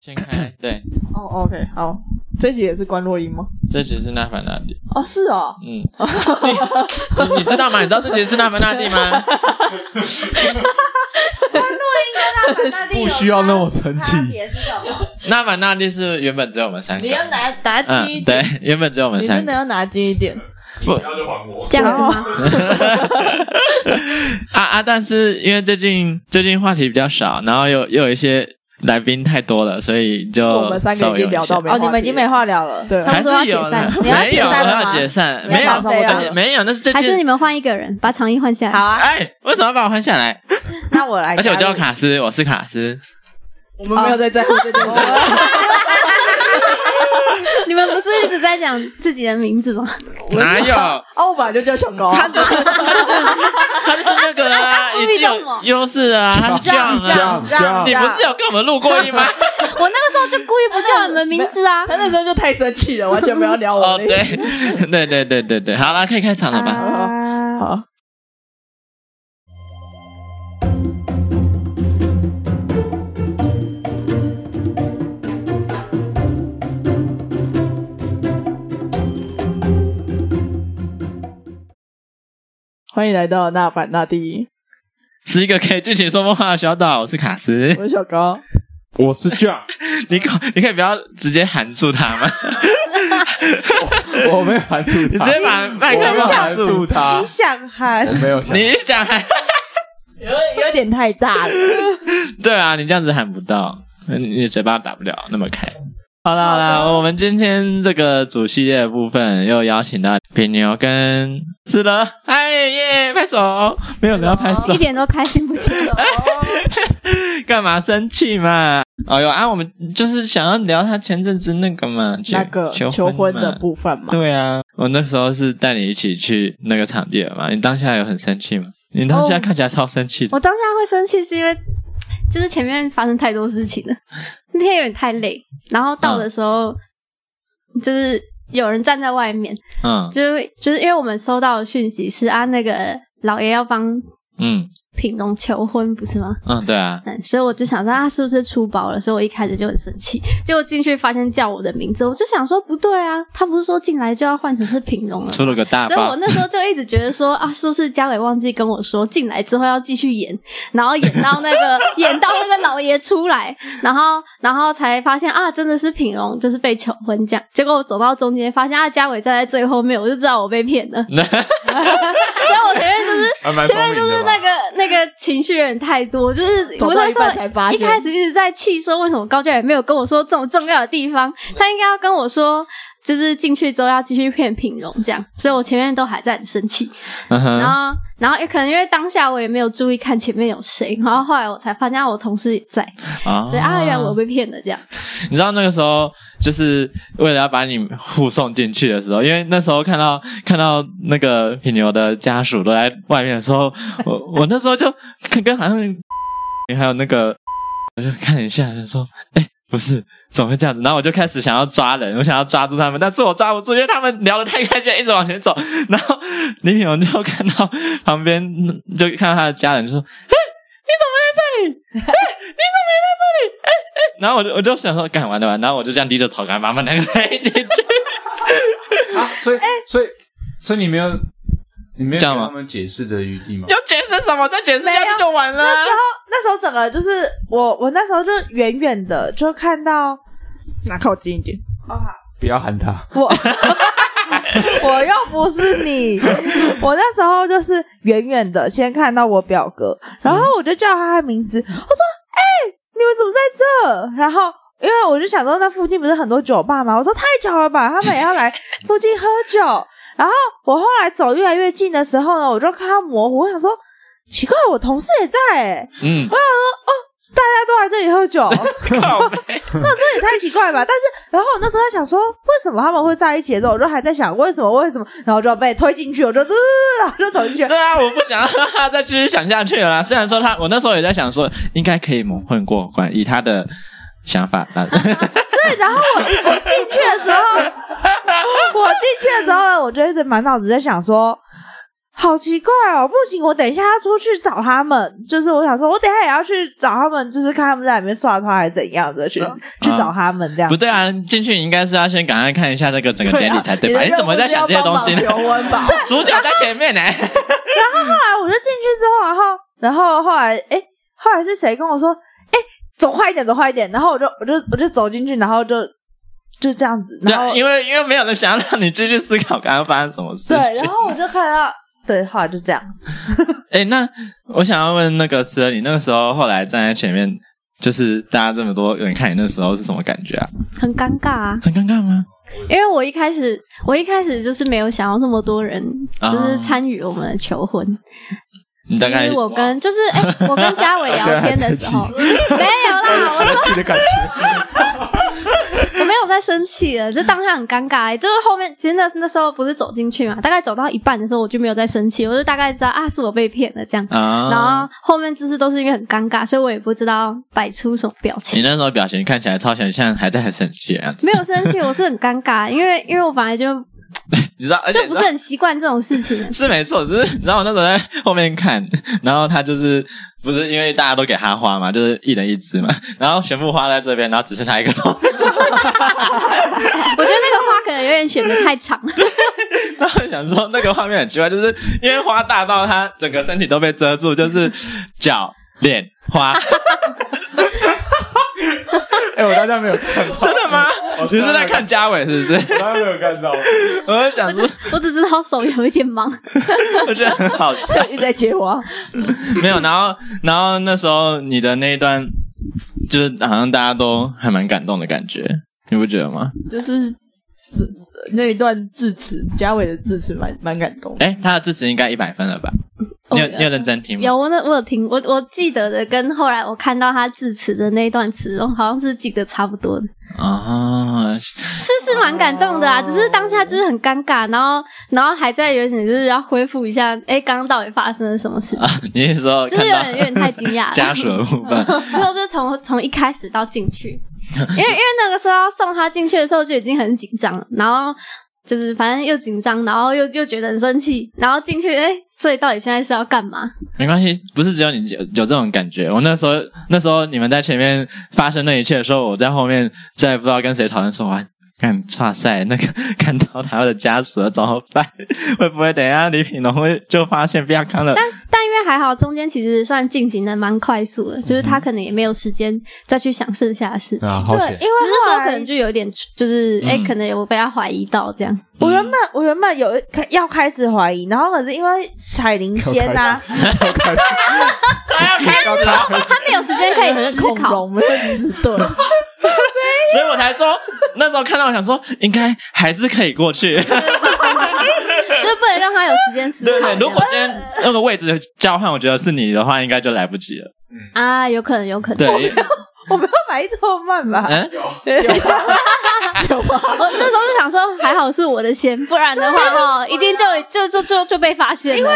先开，对。哦、oh,，OK，好，这集也是关落音吗？这集是纳凡纳蒂。哦，是哦。嗯。你你知道吗？你知道这集是纳凡纳蒂吗？关落音跟那凡那蒂 不需要那么生气。别是什么？那凡纳蒂是原本只有我们三个。你要拿拿近一点、嗯。对，原本只有我们三个。你真的要拿近一点。不，要就还我。这样子吗？啊啊！但是因为最近最近话题比较少，然后又又有一些。来宾太多了，所以就我们三个已经聊到没话哦，你们已经没话聊了，对，差不多要解散，你要解散了吗？要解散，没有，没有，那是最近。还是你们换一个人，把长衣换下来。好啊，哎，为什么要把我换下来？那我来，而且我叫卡斯，我是卡斯，我们没有在在乎这件事。你们不是一直在讲自己的名字吗？哪有？我本来就叫小高，他就是他就是他就是那个啊，已经有优势啊，他这样这样这样，你不是有跟我们录过音吗？我那个时候就故意不叫你们名字啊，他那时候就太生气了，完全不要聊我。哦，对对对对对对，好了，可以开场了吧？好。欢迎来到那凡那地，是一个可以尽情说梦话的小岛。我是卡斯，我是小高，我是 John。你可你可以不要直接喊住他吗？我，我没有喊住他，你直接把麦克风喊住他。你想喊？我没有想，你想喊？有有点太大了。对啊，你这样子喊不到，你你嘴巴打不了那么开。好啦好啦，我们今天这个主系列的部分又邀请到平牛跟是了，哎耶，拍手，没有人要拍手，一点都开心不起来，干嘛生气嘛？哎呦啊，我们就是想要聊他前阵子那个嘛，那个求婚，求婚的部分嘛。对啊，我那时候是带你一起去那个场地了嘛，你当下有很生气吗？你当下看起来超生气的。我当下会生气是因为。就是前面发生太多事情了，那天有点太累，然后到的时候，嗯、就是有人站在外面，嗯，就是就是因为我们收到的讯息是啊，那个老爷要帮，嗯。品龙求婚不是吗？嗯，对啊。嗯，所以我就想说他是不是出包了？所以我一开始就很生气。结果进去发现叫我的名字，我就想说不对啊，他不是说进来就要换成是品龙了？出了个大包。所以我那时候就一直觉得说啊，是不是嘉伟忘记跟我说进来之后要继续演，然后演到那个演到那个老爷出来，然后然后才发现啊，真的是品龙就是被求婚这样。结果我走到中间发现啊，嘉伟站在最后面，我就知道我被骗了。所以我前面就是前面就是那个那个情绪有点。太多，就是 我那时候一开始一直在气，说为什么高教也没有跟我说这么重要的地方，他应该要跟我说，就是进去之后要继续骗品荣这样，所以我前面都还在很生气，uh -huh. 然后然后也可能因为当下我也没有注意看前面有谁，然后后来我才发现我同事也在，uh -huh. 所以啊，原来我被骗了这样。你知道那个时候就是为了要把你护送进去的时候，因为那时候看到看到那个品牛的家属都在外面的时候，我我那时候就跟跟好像 还有那个，我就看一下就说，哎、欸，不是。怎么会这样子？然后我就开始想要抓人，我想要抓住他们，但是我抓不住，因为他们聊得太开心，一直往前走。然后李品龙就看到旁边，就看到他的家人，就说：“哎，你怎么在这里？哎，你怎么也在这里？哎哎。”然后我就我就想说，干完了吧？然后我就这样低着头，赶慢慢两个人进去。啊，所以所以所以你没有。你没有给他们解释的余地吗？要解释什么？再解释下去就完了。那时候，那时候整个就是我，我那时候就远远的就看到，拿靠近一点，好好，不要喊他。我 我又不是你，我那时候就是远远的先看到我表哥，然后我就叫他的名字，我说：“哎、欸，你们怎么在这？”然后因为我就想说，那附近不是很多酒吧吗？我说：“太巧了吧，他们也要来附近喝酒。”然后我后来走越来越近的时候呢，我就看他模糊，我想说奇怪，我同事也在诶，嗯，我想说哦，大家都来这里喝酒，那这也太奇怪吧？但是然后我那时候在想说，为什么他们会在一起的时候，我就还在想为什么为什么，然后就被推进去，我就呃，然后就走进去。对啊，我不想让 他再继续想下去了啦。虽然说他，我那时候也在想说，应该可以蒙混过关，以他的想法。对，然后我我进去的时候，我进去的时候呢，我就一直满脑子在想说，好奇怪哦，不行，我等一下要出去找他们。就是我想说，我等一下也要去找他们，就是看他们在里面刷他还是怎样的，去、嗯、去找他们这样。不对啊，进去你应该是要先赶快看一下那个整个典礼才对吧？你，你怎么在想这些东西呢？求婚吧，主角在前面呢。然后后来我就进去之后，然后然后后来哎，后来是谁跟我说，哎，走快一点，走快一点。然后我就我就我就走进去，然后就就这样子。然后因为因为没有人想要让你继续思考刚刚发生什么事。对，然后我就看到。对，后来就这样子。哎、欸，那我想要问那个池儿，你那个时候后来站在前面，就是大家这么多人看你，那时候是什么感觉啊？很尴尬啊！很尴尬吗？因为我一开始，我一开始就是没有想要这么多人，就是参与我们的求婚。你大概我跟就是哎、欸，我跟嘉伟聊天的时候，没有啦，我说的感觉。我没有在生气了，就当下很尴尬、欸。就是后面其实那那时候不是走进去嘛，大概走到一半的时候，我就没有在生气，我就大概知道啊，是我被骗了这样。啊、然后后面就是都是因为很尴尬，所以我也不知道摆出什么表情。你那时候表情看起来超像像还在很生气的样子。没有生气，我是很尴尬，因为因为我本来就 你知道，就不是很习惯这种事情。是没错，只是你知道我那时候在后面看，然后他就是。不是因为大家都给他花嘛，就是一人一支嘛，然后全部花在这边，然后只剩他一个头。我觉得那个花可能有点选的太长了。然后想说那个画面很奇怪，就是因为花大到他整个身体都被遮住，就是脚、脸、花。哎、欸，我大家没有看到，真的吗？你是在看嘉伟是不是？我刚刚没有看到，我在想说，我只知道手有一点忙，我觉得很好笑，一直在接我。没有，然后，然后那时候你的那一段，就是好像大家都还蛮感动的感觉，你不觉得吗？就是那一段致辞，嘉伟的致辞蛮蛮感动。哎，他的致辞应该一百分了吧？你有你有认真听吗？有，我那我有听，我我记得的跟后来我看到他致辞的那一段词，好像是记得差不多的啊，是是蛮感动的啊，只是当下就是很尴尬，然后然后还在有点就是要恢复一下，哎，刚刚到底发生了什么事情？啊、你是说就是有点有点太惊讶了，家属的部分，最后就是从从一开始到进去，因为因为那个时候要送他进去的时候就已经很紧张，然后。就是反正又紧张，然后又又觉得很生气，然后进去，哎，所以到底现在是要干嘛？没关系，不是只有你有有这种感觉。我那时候那时候你们在前面发生那一切的时候，我在后面再也不知道跟谁讨论说完。看，哇塞，那个 看到他的家属了怎么办？会不会等一下李品龙会就发现不要看了？但但因为还好，中间其实算进行的蛮快速的，嗯、就是他可能也没有时间再去想剩下的事情。啊、对，因为只是说可能就有点，就是哎、嗯，可能有被他怀疑到这样。我原本我原本有开要开始怀疑，然后可是因为彩铃先呐，他 要开始，他没有时间可以思考，没有迟钝。所以我才说，那时候看到我想说，应该还是可以过去，就是不能让他有时间思考。对对，如果今天那个位置交换，我觉得是你的话，应该就来不及了。嗯啊，有可能，有可能。对。我没有买这么慢吧？嗯，有有有吧？我那时候就想说，还好是我的先，不然的话哦，一定就就就就就被发现了。因为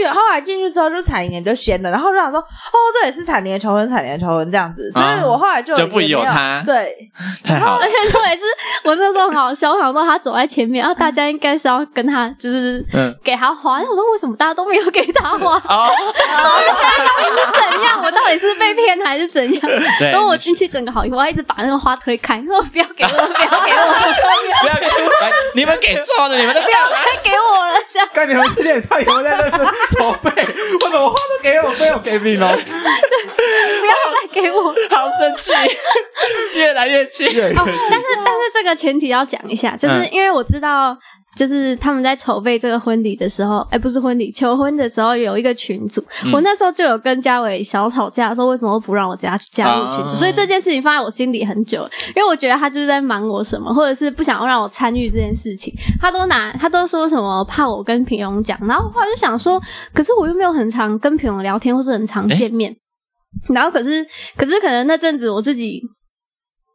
因为后来进去之后，就彩铃就先了，然后就想说，哦，这也是彩铃求婚，彩铃求婚这样子，所以我后来就就不有他。对，太好。而且我也是，我那时候很好笑，我想说他走在前面，然后大家应该是要跟他，就是给他花。我说为什么大家都没有给他花？哦，是怎样？我到底是被骗还是怎样？然后我。我进去整个好，我还一直把那个花推开，说不要给我，不要给我，不要给我，来，你们给错了，你们都不要再给我了，这样。看你们这点太有在那是筹备，为什么花都给我，没有给你呢？不要再给我，好生气，越来越气。哦，但是但是这个前提要讲一下，就是因为我知道。就是他们在筹备这个婚礼的时候，哎、欸，不是婚礼，求婚的时候有一个群组，嗯、我那时候就有跟嘉伟小吵架，说为什么不让我加加入群组，啊、所以这件事情放在我心里很久，因为我觉得他就是在瞒我什么，或者是不想要让我参与这件事情，他都拿他都说什么怕我跟平荣讲，然后后来就想说，可是我又没有很常跟平荣聊天，或是很常见面，欸、然后可是可是可能那阵子我自己。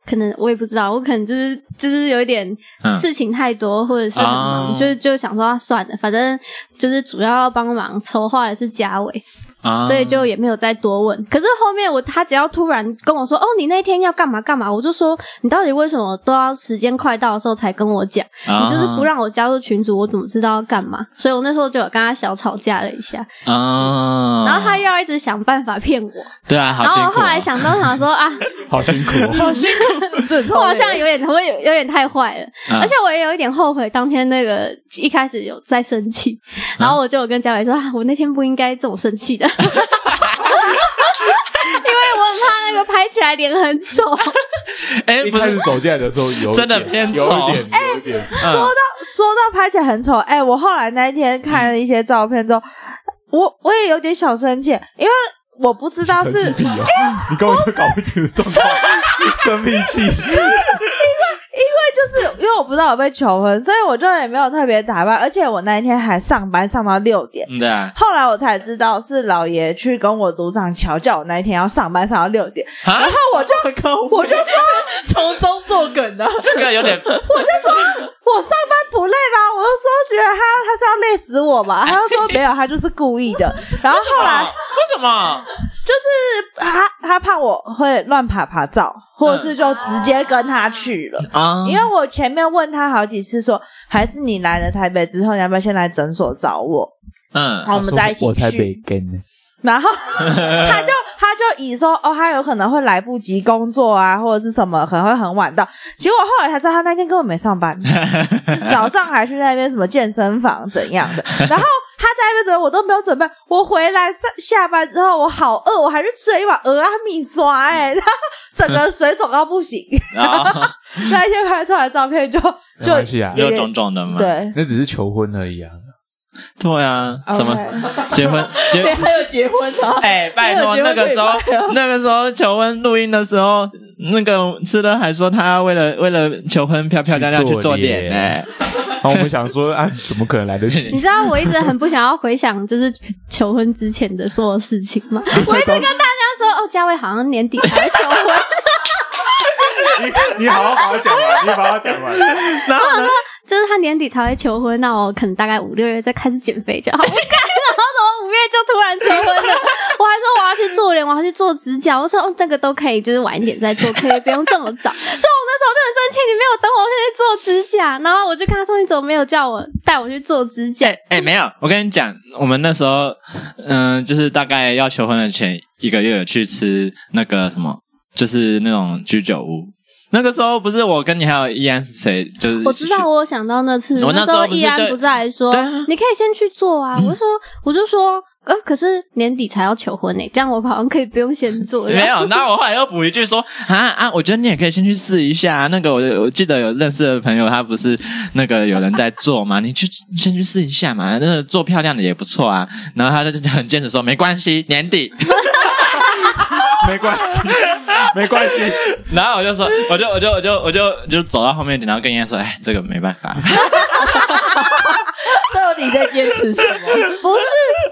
可能我也不知道，我可能就是就是有一点事情太多，嗯、或者是很忙，就就想说啊，算了，反正就是主要要帮忙筹划的是嘉伟。啊，所以就也没有再多问。可是后面我他只要突然跟我说：“哦，你那天要干嘛干嘛？”我就说：“你到底为什么都要时间快到的时候才跟我讲？啊你就是不让我加入群组，我怎么知道要干嘛？”所以我那时候就有跟他小吵架了一下，啊，然后他又要一直想办法骗我，对啊，好然辛苦哦后我后来想到想说啊，好辛苦哦。好辛苦，我好像有点我有有点太坏了，啊而且我也有一点后悔当天那个一开始有在生气，然后我就有跟嘉伟说啊，我那天不应该这么生气的。因为我很怕那个拍起来脸很丑，哎，不是一开始走进来的时候有真的点偏有丑一点，有一点。说到说到拍起来很丑，哎、我后来那一天看了一些照片之后，我我也有点小生气，因为我不知道是！你根本就搞不清楚状况，生脾气。就是因为我不知道我被求婚，所以我就也没有特别打扮，而且我那一天还上班上到六点。嗯，对啊，后来我才知道是老爷去跟我组长乔，叫我那一天要上班上到六点，啊然，后我就我就说 从中作梗的，这个有点，我就说我上班不累吗？我就说觉得他他是要累死我嘛，他就说没有，他就是故意的。然后后来为什么？就是他他怕我会乱爬爬照，或者是就直接跟他去了。啊，因为我前面问他好几次说，还是你来了台北之后，你要不要先来诊所找我？嗯好，我们在一起去。没跟呢。然后 他就他就以说哦，他有可能会来不及工作啊，或者是什么，可能会很晚到。结果后来才知道，他那天根本没上班，早上还去那边什么健身房怎样的。然后他在那边准备，我都没有准备。我回来上下班之后，我好饿，我还是吃了一碗蚵仔米刷、欸，哎，然后整个水肿到不行。那一天拍出来的照片就就没关系啊有有点种种的嘛，对。那只是求婚而已啊。对啊，什么结婚结婚，还有结婚啊！哎，拜托，那个时候那个时候求婚录音的时候，那个吃的还说他要为了为了求婚漂漂亮亮去做脸呢。然后我们想说，啊，怎么可能来得及 你？知道我一直很不想要回想就是求婚之前的所有事情吗？我一直跟大家说，哦，嘉伟好像年底才会求婚，你你好好把它讲完，你好好讲完。然后呢？就是他年底才会求婚，那我可能大概五六月再开始减肥就好。我干，月就突然求婚了？我还说我要去做脸，我要去做指甲。我说哦，那个都可以，就是晚一点再做，可以不用这么早。所以我那时候就很生气，你没有等我先去做指甲，然后我就跟他说，你怎么没有叫我带我去做指甲？哎哎，没有，我跟你讲，我们那时候，嗯，就是大概要求婚的前一个月有去吃那个什么，就是那种居酒屋。那个时候不是我跟你还有易安是谁？就是我知道，我有想到那次，我那时候易安不是就不是还说对啊你可以先去做啊？我就说，我就说，呃，可是年底才要求婚呢，这样我好像可以不用先做。没有，然后我后来又补一句说啊啊，我觉得你也可以先去试一下。那个我我记得有认识的朋友，他不是那个有人在做嘛，你去先去试一下嘛，那个做漂亮的也不错啊。然后他就很坚持说没关系，年底。没关系，没关系。然后我就说，我就我就我就我就就走到后面，然后跟人家说，哎，这个没办法。到底在坚持什么？不是，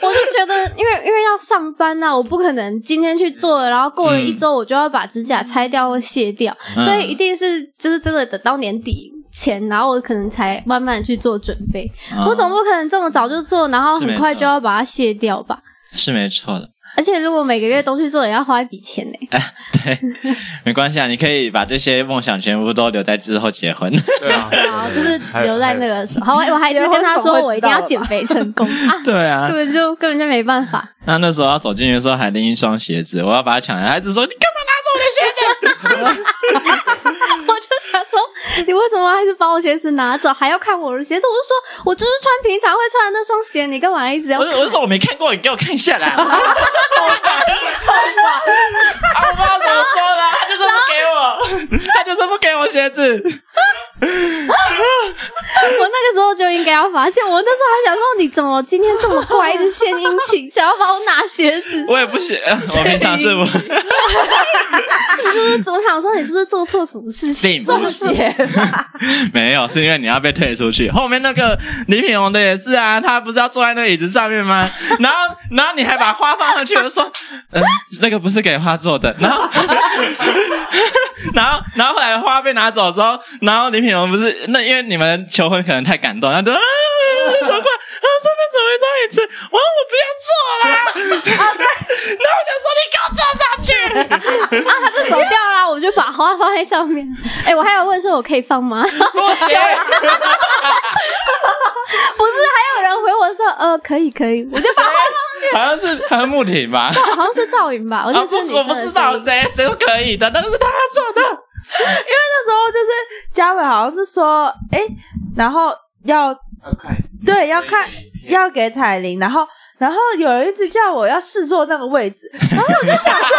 我就觉得，因为因为要上班呐、啊，我不可能今天去做了，然后过了一周我就要把指甲拆掉或卸掉，嗯所以一定是就是真的等到年底前，然后我可能才慢慢去做准备。嗯我总不可能这么早就做，然后很快就要把它卸掉吧？是没错的。而且如果每个月都去做，也要花一笔钱呢。对，没关系啊，你可以把这些梦想全部都留在之后结婚。对啊，好，就是留在那个时候。我我还一直跟他说，我一定要减肥成功 啊！对啊根，本就根本就没办法。那那时候要走进去的时候还拎一双鞋子，我要把它抢来，他一直说你干嘛我的鞋子？我就想说，你为什么还是把我鞋子拿走，还要看我的鞋子？我就说，我就是穿平常会穿的那双鞋，你干嘛一直要看？我就我就说我没看过，你给我看一下啦。啊，我不知道怎么说了，他就是不给我，他就是不给我鞋子。我那个时候就应该要发现，我那时候还想说，你怎么今天这么乖，一直献殷勤，想要帮我拿鞋子？我也不学，我平常是不你是不是？我想说，你是不是做错什么事情？并不是没有，是因为你要被退出去。后面那个李品荣的也是啊，他不是要坐在那椅子上面吗？然后，然后你还把花放上去，我就说，嗯、那个不是给花做的。然后，然后，然后后来花被拿走之后，然后李品龙不是那因为你们求婚可能太感动，他就啊，怎么快啊，上面怎么一张椅一次，我说我不要坐啦，然后我想说你给我坐上去，啊，他就走掉啦，我就把花放在上面。哎、欸，我还有问说我可以放吗？不行，不是，还有人回我说呃可以可以，我就把花放上去。好像是好像木挺吧，好像是赵云吧，我就是女生、啊、我不知道谁谁都可以的，但是他要做的，因为那时候就是嘉伟好像是说，哎、欸，然后要。要看对，要看要给彩铃，然后然后有人一直叫我要试坐那个位置，然后我就想说，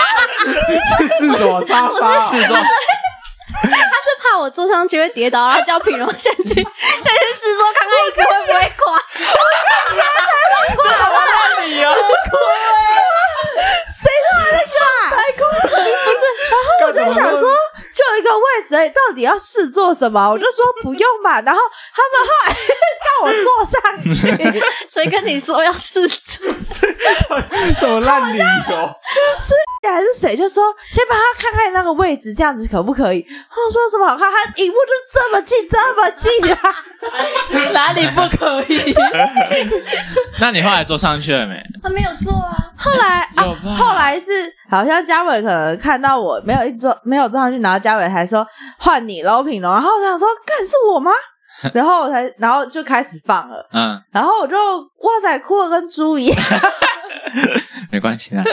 是试坐沙发，试坐，他是怕我坐上去会跌倒，然后叫品荣先去先去试坐，看看椅子会不会垮。我看起来才会垮吧？理由哭哎，谁说那个？太哭了，不是？然后我在想说。就一个位置，欸，到底要试做什么？我就说不用吧。然后他们后来 叫我坐上去，谁跟你说要试做？什么烂理由？是还是谁？就说先帮他看看那个位置，这样子可不可以？他说什么？好看他荧幕就这么近，这么近啊！哪里不可以？那你后来坐上去了没？他没有坐啊。后来啊，后来是好像嘉伟可能看到我没有一坐，没有坐上去，然后嘉伟还说换你喽，品龙。然后我想说，干是我吗？然后我才，然后就开始放了。嗯，然后我就哇塞，哭的跟猪一样。没关系啊，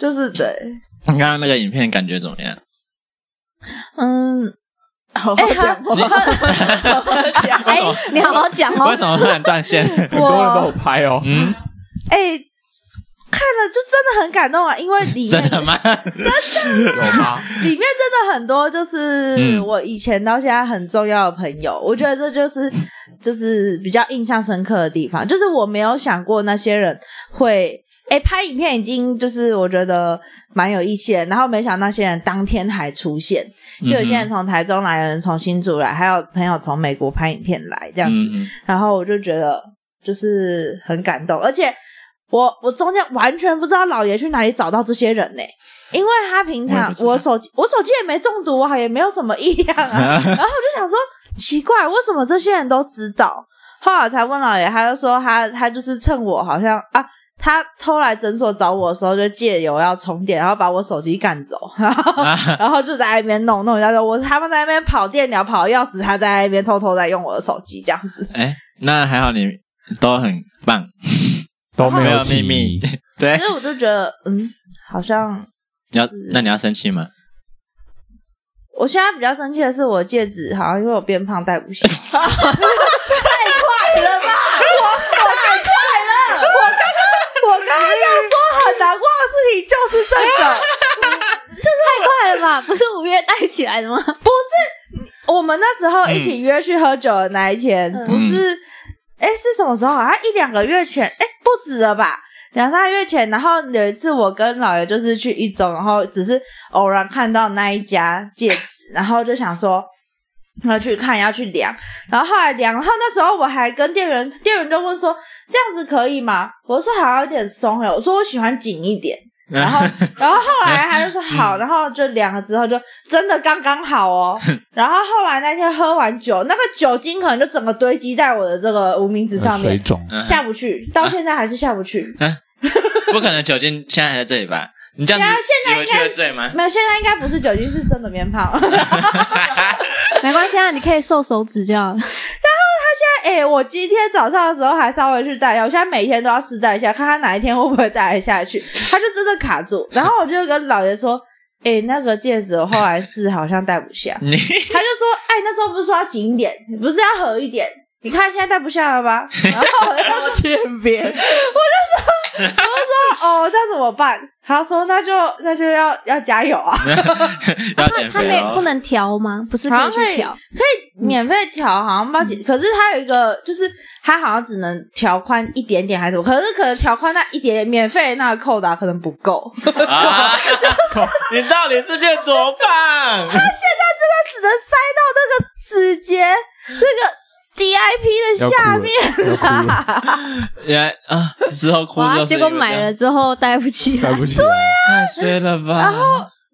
就是对。你刚刚那个影片感觉怎么样？嗯。好好讲，你好好讲，哎，你好好讲哦。为什么突然断线？很多人都有拍哦。嗯，哎，看了就真的很感动啊，因为 里面真的吗？真的有吗？里面真的很多，就是我以前到现在很重要的朋友，我觉得这就是就是比较印象深刻的地方，就是我没有想过那些人会。哎，拍影片已经就是我觉得蛮有意思的，然后没想到那些人当天还出现，就有些人从台中来，有人从新竹来，还有朋友从美国拍影片来这样子，嗯、然后我就觉得就是很感动，而且我我中间完全不知道老爷去哪里找到这些人呢，因为他平常我，我手机我手机也没中毒啊，也没有什么异样啊，然后我就想说奇怪，为什么这些人都知道？后来才问老爷，他就说他他就是趁我好像啊。他偷来诊所找我的时候，就借由要充电，然后把我手机干走，然后，啊、然后就在那边弄弄一下。说我他们在那边跑电疗跑钥匙，他在那边偷偷在用我的手机这样子。哎，那还好，你都很棒，都没有秘密。对，所以我就觉得，嗯，好像你要那你要生气吗？我现在比较生气的是，我戒指好像因为我变胖戴不下。太快了吧！我太快了！我刚要说很难过的事情就是这个，就是太快了吧？不是五月带起来的吗？不是，我们那时候一起约去喝酒的那一天，嗯、不是？哎、是什么时候？好像一两个月前，哎、不止了吧？两三个月前。然后有一次，我跟老爷就是去一中，然后只是偶然看到那一家戒指，然后就想说。要去看，要去量，然后后来量，然后那时候我还跟店员，店员就问说：“这样子可以吗？”我说：“好像有点松诶。”我说：“我喜欢紧一点。”然后，然后后来他就说：“好。”然后就量了之后，就真的刚刚好哦。然后后来那天喝完酒，那个酒精可能就整个堆积在我的这个无名指上面，水肿下不去，到现在还是下不去。不可能，酒精现在还在这里吧？你这样子现在应该醉吗？没有，现在应该不是酒精，是真的变胖。没关系啊，你可以瘦手指就好。然后他现在，哎、欸，我今天早上的时候还稍微去戴一下，我现在每天都要试戴一下，看他哪一天会不会戴下去。他就真的卡住，然后我就跟老爷说：“哎、欸，那个戒指我后来试好像戴不下。”他就说：“哎、欸，那时候不是说要紧一点，不是要合一点？你看现在戴不下了吧？” 然后我就说：“欠扁。”我就说。我就说哦，那怎么办？他说那就那就要要加油啊！要减肥哦。他没不能调吗？不是可以调，可以免费调，好像八几。可是他有一个，就是他好像只能调宽一点点还是什么？可是可能调宽那一点点免费那个扣打可能不够。啊、你到底是变多胖？他现在真的只能塞到那个指节那个。DIP 的下面。啦，原来啊，之后哭了，结果买了之后戴不起来，戴不起来，对啊，太衰了吧？然后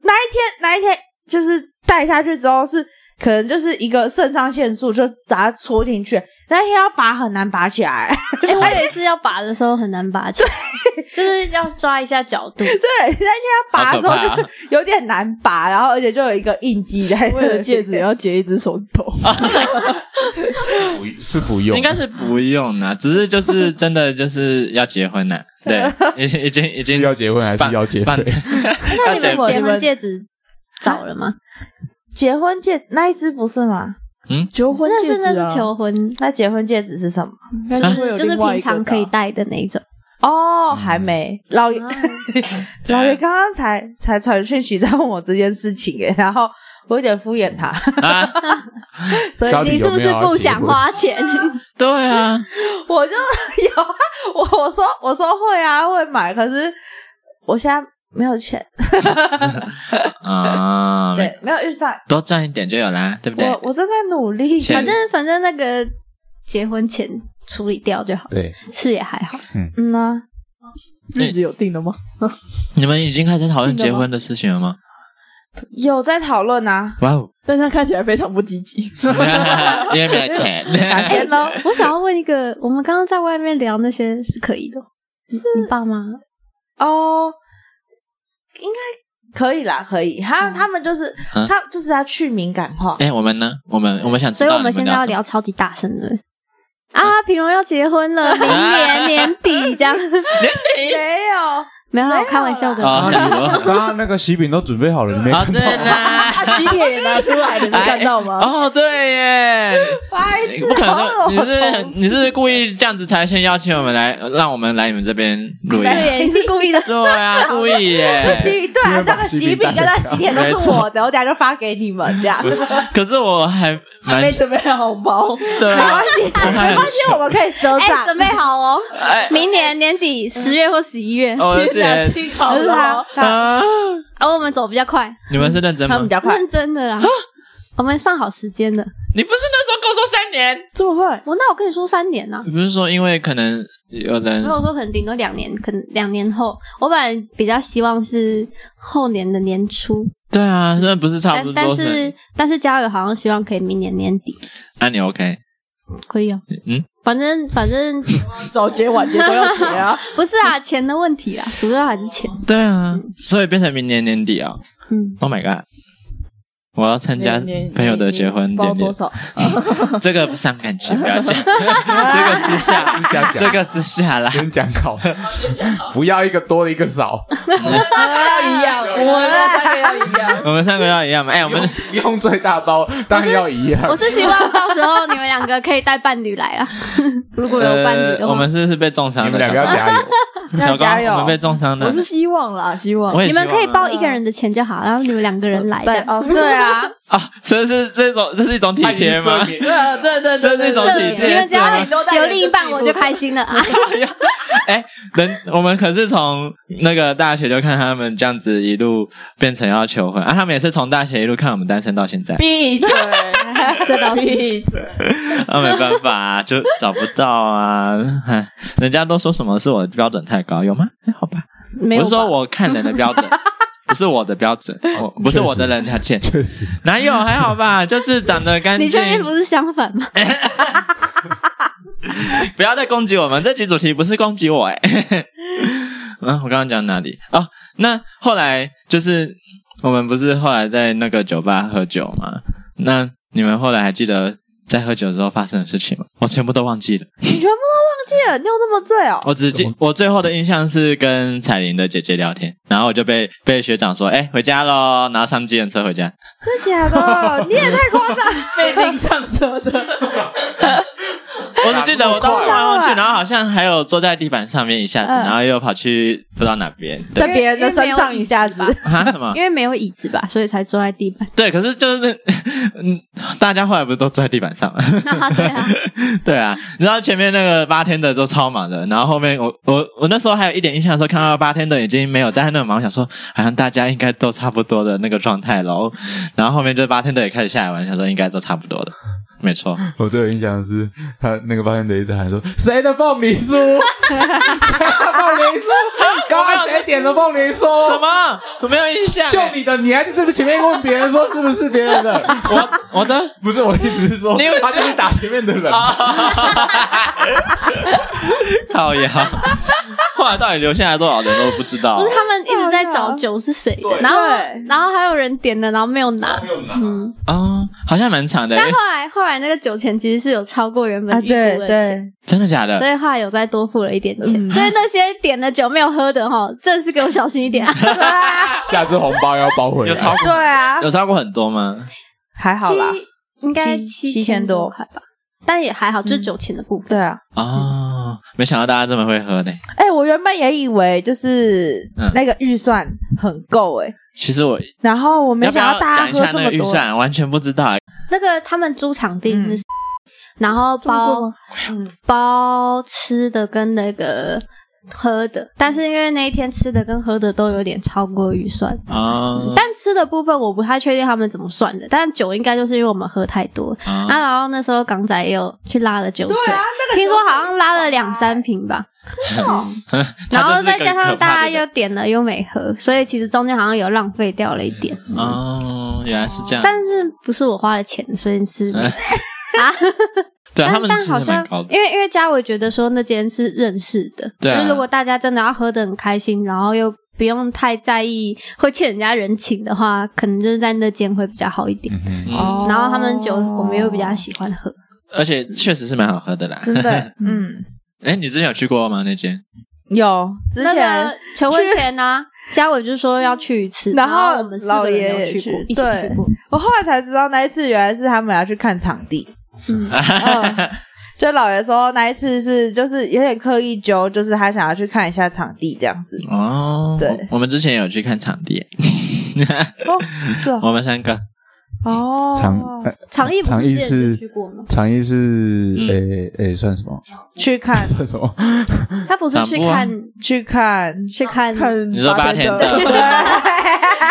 哪一天哪一天就是戴下去之后是可能就是一个肾上腺素就把它戳进去，那天要拔很难拔起来。哎、欸，我也是要拔的时候很难拔起来，就是要抓一下角度。对，但是要拔的时候就有点难拔，然后而且就有一个印记在。为了戒指也要截一只手指头。不是不用，应该是不用的，只是就是真的就是要结婚了。对，已经已经已经要结婚还是要结婚？那你们结婚戒指找了吗？结婚戒指那一只不是吗？嗯，求婚戒指、啊、那是那是求婚，那结婚戒指是什么？就是就是平常可以戴的那一种。哦，还没，老爷，老爷刚刚才才传讯息在问我这件事情诶，然后我有点敷衍他，啊、所以你是不是不想花钱？对啊，我就有我我说我说会啊会买，可是我现在。没有钱。啊，对，没有预算，多赚一点就有啦，对不对？我我正在努力，反正反正那个结婚前处理掉就好，对，是也还好，嗯。嗯呢，日子有定了吗？你们已经开始讨论结婚的事情了吗？有在讨论啊，哇哦，但他看起来非常不积极，因为没有钱，拿钱喽。我想要问一个，我们刚刚在外面聊那些是可以的，是。你爸妈？哦。应该可以啦，可以。他他们就是、嗯、他就是要去敏感化。哎、欸，我们呢？我们我们想知道，所以我们现在要聊超级大声的啊！品荣要结婚了，明年年底这样。年底 没有。没有啦，开玩笑的。刚刚那个喜饼都准备好了，你没看到吗？喜帖也拿出来了，你没看到吗？哦，对耶，不可能，你是你是故意这样子才先邀请我们来，让我们来你们这边录音。对，你是故意的。对啊，故意耶。喜对啊，那个喜饼跟那喜帖都是我的，我等下就发给你们这样。可是我还还没准备好红包，对，没关系，没关系，我们可以收账。准备好哦，明年年底十月或十一月。听好了啊！而我们走比较快，你们是认真吗？他们比较快，认真的啦。我们上好时间的。你不是那时候跟我说三年？这么快？我那我跟你说三年呢。你不是说因为可能有人？没有说可能顶多两年，可能两年后。我本来比较希望是后年的年初。对啊，那不是差不多？但是但是嘉友好像希望可以明年年底。那你 OK？可以啊。嗯。反正反正 早结晚结都要结啊，不是啊，钱的问题啊，主要还是钱。对啊，所以变成明年年底啊。嗯，Oh my god，我要参加朋友的结婚，包多少？这个不伤感情，不要讲，这个私下私下讲，这个私下啦，先讲好，不要一个多一个少，要一样，我们三个要一样，我们三个要一样嘛？哎，我们用最大包，当然要一样。我是希望到时候你们两个可以带伴侣来啊，如果有伴侣的话，我们是是被重伤的，你们两个要加油，要加油，我们被重伤的，我是希望啦，希望。你们可以包一个人的钱就好，然后你们两个人来的，哦，对啊。啊，这是这种，这是一种体贴吗？对对对，这是一种体贴。你们只要有另一半，我就开心了啊！哎，人我们可是从那个大学就看他们这样子一路变成要求婚啊，他们也是从大学一路看我们单身到现在。闭嘴，这倒是闭嘴。啊，没办法，就找不到啊！人家都说什么是我的标准太高，有吗？哎，好吧，没有。我是说我看人的标准。不是我的标准，我不是我的人条件，确实哪有还好吧，就是长得干净。你确定不是相反吗？不要再攻击我们，这集主题不是攻击我哎。嗯，我刚刚讲哪里？哦，那后来就是我们不是后来在那个酒吧喝酒吗？那你们后来还记得？在喝酒之后发生的事情吗？我全部都忘记了。你全部都忘记了？你有这么醉哦？我只记我最后的印象是跟彩玲的姐姐聊天，然后我就被被学长说：“哎，回家喽！”然后上计程车回家。真的假的？你也太夸张，被拎上车的。我只记得我当时还忘记，然后好像还有坐在地板上面一下子，然后又跑去不知道哪边，在别人的身上一下子啊？什么？因为没有椅子吧，所以才坐在地板。对，可是就是嗯，大家后来不是都坐在地板上了？对啊，对啊。你知道前面那个八天的都超忙的，然后后面我我我那时候还有一点印象的时候，看到八天的已经没有在那么忙，想说好像大家应该都差不多的那个状态喽。然后后面这八天的也开始下来玩，想说应该都差不多的。没错，我最有印象的是他那个八天的一直喊说：“谁的凤梨酥？谁的凤梨酥？”刚刚谁点的凤梨酥？什么？我没有印象。就你的，你还在这边前面问别人说是不是别人的？我我的不是，我的意思是说，他就是打前面的人。靠呀！后来到底留下来多少人都不知道。不是他们一直在找酒是谁的，然后然后还有人点的，然后没有拿。嗯啊，好像蛮长的。但后来后来那个酒钱其实是有超过原本预估的钱，真的假的？所以后来有再多付了一点钱。所以那些点了酒没有喝的哈，真是给我小心一点啊！下次红包要包回来。有超过对啊，有超过很多吗？还好啦，应该七千多块吧。但也还好，就是酒钱的部分。对啊，哦，没想到大家这么会喝呢。哎，我原本也以为就是那个预算很够哎。其实我，然后我没想到大家喝这么多。预算完全不知道。那个他们租场地是，然后包包吃的跟那个。喝的，但是因为那一天吃的跟喝的都有点超过预算啊。但吃的部分我不太确定他们怎么算的，但酒应该就是因为我们喝太多啊。然后那时候港仔也有去拉了酒醉，听说好像拉了两三瓶吧。然后 再加上大家又点了又没喝，所以其实中间好像有浪费掉了一点。哦，原来是这样。但是不是我花了钱，所以是 啊。对，但他们但好像因为因为嘉伟觉得说那间是认识的，对啊、就是如果大家真的要喝的很开心，然后又不用太在意会欠人家人情的话，可能就是在那间会比较好一点。嗯嗯、然后他们酒我们又比较喜欢喝，而且确实是蛮好喝的啦。真的，嗯，哎，你之前有去过吗？那间有，之前求婚前呢，嘉伟就说要去一次，然后我们四个人有去过，一起去过。我后来才知道那一次原来是他们要去看场地。嗯，就老爷说那一次是就是有点刻意揪，就是他想要去看一下场地这样子。哦，对，我们之前有去看场地，哦，是哦，我们三个。哦，长长艺长艺是去过吗？长义是诶诶，算什么？去看 算什么？他不是去看去看去看，你说八天的。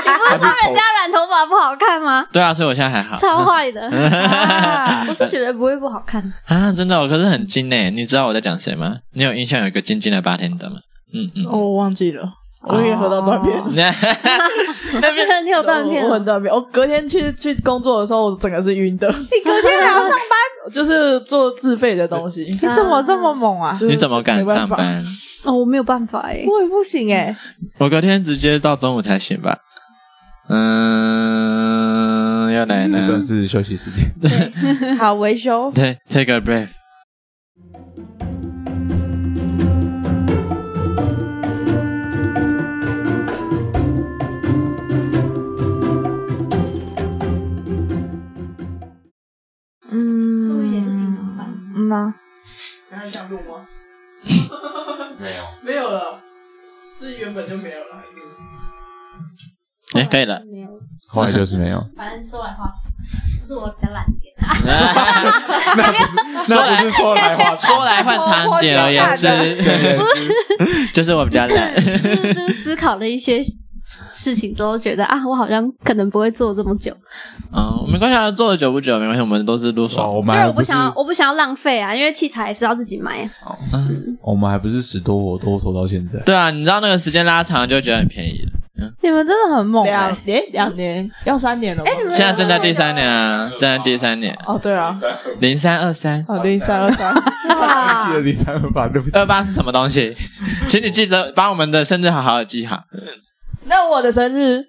你不是说人家染头发不好看吗？对啊，所以我现在还好。超坏的，我是觉得不会不好看啊！真的，我可是很精诶。你知道我在讲谁吗？你有印象有一个精精的八天的吗？嗯嗯，哦，我忘记了。我也喝到断片，那边你有断片，我很断片。我隔天去去工作的时候，我整个是晕的。你隔天还要上班，就是做自费的东西。你怎么这么猛啊？你怎么敢上班？哦，我没有办法哎，我也不行哎。我隔天直接到中午才醒吧。嗯，要来呢，这段是休息时间。好，维修。对，take a breath。吗？还想录吗？没有，没有了，是原本就没有了，还是？哎，可以了，没有，后来就是没有。反正说来话长，就是我比较懒一点。那不是，那不是说来话说来话长，简而言之，就是我比较懒，就是就是思考了一些。事情之后觉得啊，我好像可能不会做这么久。嗯，没关系啊，做的久不久没关系，我们都是录爽。我们就是我不想要，我不想要浪费啊，因为器材也是要自己买。哦，嗯，我们还不是死拖活拖拖到现在。对啊，你知道那个时间拉长就觉得很便宜了。嗯，你们真的很猛。两年，两年要三年了。哎，你们现在正在第三年啊，正在第三年。哦，对啊，零三二三。哦，零三二三。哇，记得零三二八，对不起。二八是什么东西？请你记得把我们的生日好好的记好。那我的生日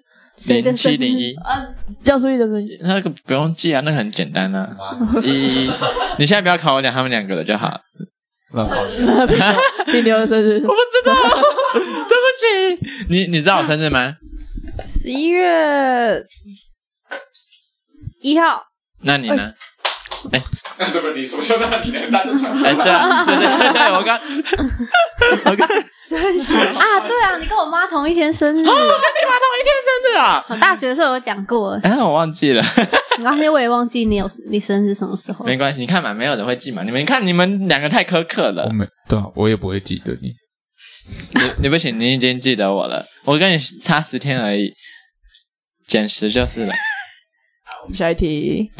零七零一啊，江书毅的生日那个不用记啊，那个很简单啊。一，你现在不要考我讲他们两个的就好。那考 你，你牛的生日我不知道，对不起。你你知道我生日吗？十一月一号。那你呢？哎，那什么你？什么叫那你呢？大家抢？哎，对啊，对对对，我刚，我刚。啊，对啊，你跟我妈同一天生日，哦，我跟你妈同一天生日啊！我大学的时候有讲过，哎，我忘记了，没关系，我也忘记你有你生日什么时候，没关系，你看嘛，没有人会记嘛，你们看你们两个太苛刻了，我没对啊，我也不会记得你，你你不行，你已经记得我了，我跟你差十天而已，减十就是了。下一题。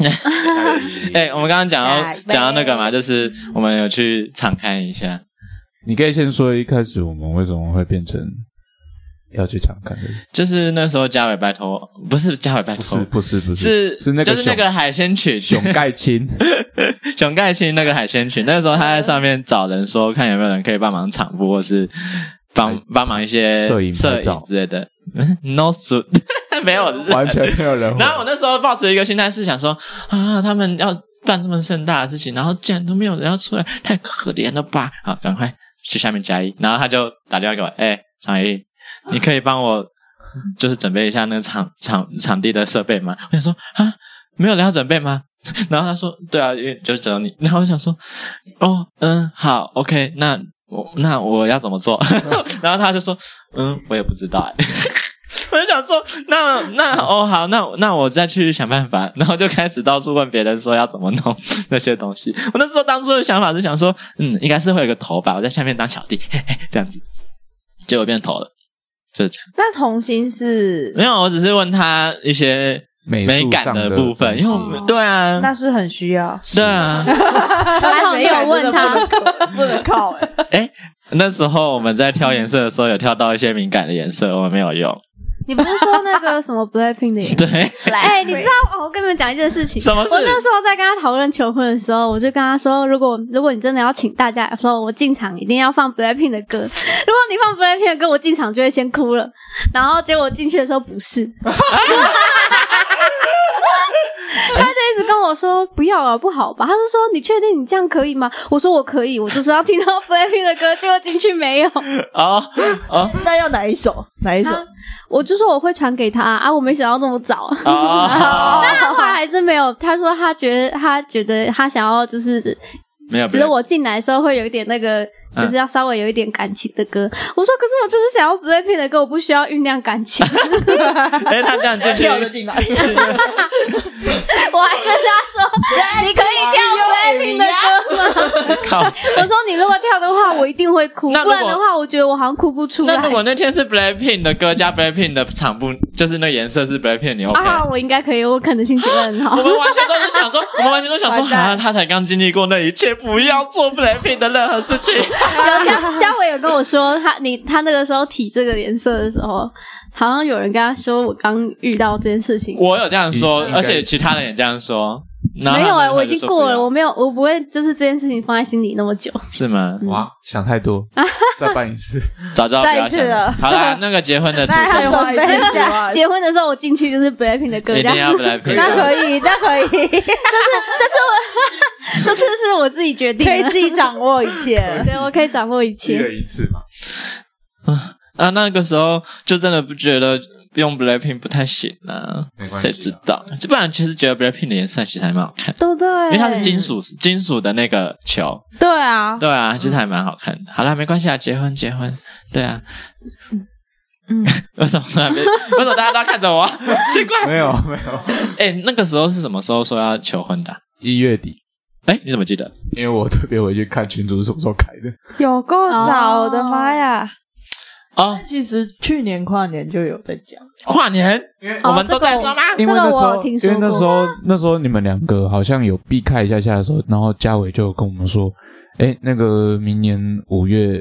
哎、欸，我们刚刚讲到讲到那个嘛，就是我们有去敞开一下。你可以先说一开始我们为什么会变成要去常看的？就是那时候嘉伟拜托，不是嘉伟拜托，不是不是不是是是那个就是那个海鲜群熊盖青，熊盖青那个海鲜群，那个时候他在上面找人说，看有没有人可以帮忙场布，或是帮帮忙一些摄影摄影之类的。No suit，没有，完全没有人。然后我那时候抱持一个心态是想说啊，他们要办这么盛大的事情，然后竟然都没有人要出来，太可怜了吧？好，赶快去下面加一。然后他就打电话给我，哎、欸，常一，你可以帮我就是准备一下那个场场场地的设备吗？我想说啊，没有人要准备吗？然后他说，对啊，因为就只有你。然后我想说，哦，嗯，好，OK，那我那我要怎么做？然后他就说，嗯，我也不知道。我就想说，那那哦好，那那我再去想办法，然后就开始到处问别人说要怎么弄那些东西。我那时候当初的想法是想说，嗯，应该是会有个头吧，我在下面当小弟，嘿嘿，这样子，结果变头了，这张。那重新是没有，我只是问他一些美感的部分，因为我们对啊，那是很需要，对啊，还好没有问他，不能靠哎、欸。哎，那时候我们在挑颜色的时候，有挑到一些敏感的颜色，我们没有用。你不是说那个什么 Blackpink 的？对，哎、欸，你知道哦？我跟你们讲一件事情。什么事？我那时候在跟他讨论求婚的时候，我就跟他说，如果如果你真的要请大家来说，我进场一定要放 Blackpink 的歌。如果你放 Blackpink 的歌，我进场就会先哭了。然后结果进去的时候不是。一直跟我说不要啊，不好吧？他就说你确定你这样可以吗？我说我可以，我就是要听到 Blackpink 的歌，结果进去没有。啊啊，那要哪一首？哪一首？我就说我会传给他啊，我没想到这么早。啊，但他后来还是没有。他说他觉得他觉得他想要就是没有，只是我进来的时候会有一点那个。就是要稍微有一点感情的歌，我说可是我就是想要 Blackpink 的歌，我不需要酝酿感情。哎，他这样就跳了进来，我还跟他说，你可以跳 Blackpink 的歌吗？我说你如果跳的话，我一定会哭，不然的话，我觉得我好像哭不出来。那如果那天是 Blackpink 的歌加 Blackpink 的场布，就是那颜色是 Blackpink，你 OK？啊，我应该可以，我可能心情会很好。我们完全都是想说，我们完全都想说，啊，他才刚经历过那一切，不要做 Blackpink 的任何事情。有嘉嘉伟有跟我说，他你他那个时候提这个颜色的时候，好像有人跟他说，我刚遇到这件事情。我有这样说，而且其他人也这样说。没有哎、欸，我已经过了，我没有，我不会就是这件事情放在心里那么久。是吗？哇，想太多，再办一次，早知道再一次了。好了，那个结婚的主题，那准备一下。结婚的时候我进去就是 Blackpink 的歌，一定要 Blackpink。那可以，那可以，这是这是我 这次是我自己决定，可以自己掌握一切。对，我可以掌握一切。一人一次嘛。啊啊，那个时候就真的不觉得。用 Blackpink 不太行啊，谁知道？不然其实觉得 Blackpink 的颜色其实还蛮好看的，对对，因为它是金属金属的那个球，对啊，对啊，其实还蛮好看的。好了，没关系啊，结婚结婚，对啊，嗯，为什么那边？为什么大家都要看着我？奇怪，没有没有。哎，那个时候是什么时候说要求婚的？一月底。哎，你怎么记得？因为我特别回去看群主是什么时候开的，有够早，的妈呀！啊，其实去年跨年就有在讲跨年，因为我们都在说吗？因为那时候，因为那时候那时候你们两个好像有避开一下下的时候，然后嘉伟就跟我们说：“哎，那个明年五月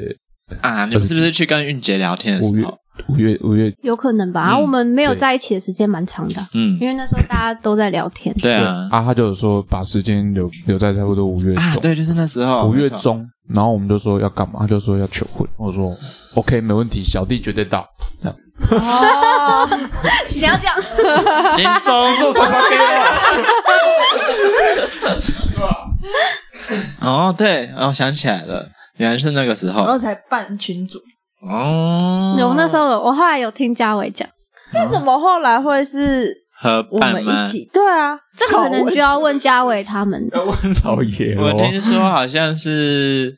啊，你们是不是去跟韵杰聊天的时候？五月五月有可能吧？然后我们没有在一起的时间蛮长的，嗯，因为那时候大家都在聊天。对啊，啊，他就说把时间留留在差不多五月中，对，就是那时候五月中。”然后我们就说要干嘛，他就说要求婚。我说 OK，没问题，小弟绝对到。这样，哦，你要这样，心中做什么 哦，对，哦想起来了，原来是那个时候，然后才办群组。哦，有那时候，我后来有听嘉伟讲，那怎么后来会是？和我们一起，对啊，这个可能就要问嘉伟他们。要问老爷。我听说好像是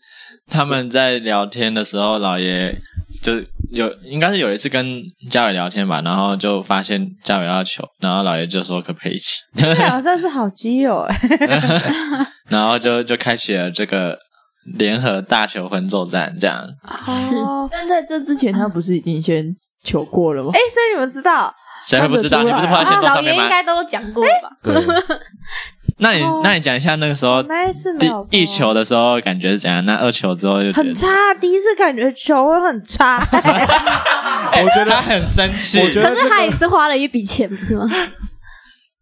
他们在聊天的时候，老爷就有应该是有一次跟嘉伟聊天吧，然后就发现嘉伟要求，然后老爷就说可不可以一起？对啊，这是好基友哎。然后就就开启了这个联合大求婚作战，这样。是，但在这之前他不是已经先求过了吗？哎，所以你们知道。谁会不知道？你不是发现多上面吗？老爷应该都讲过吧？那你那你讲一下那个时候第一球的时候感觉是怎样？那二球之后就很差。第一次感觉球很差，我觉得他很生气。可是他也是花了一笔钱，不是吗？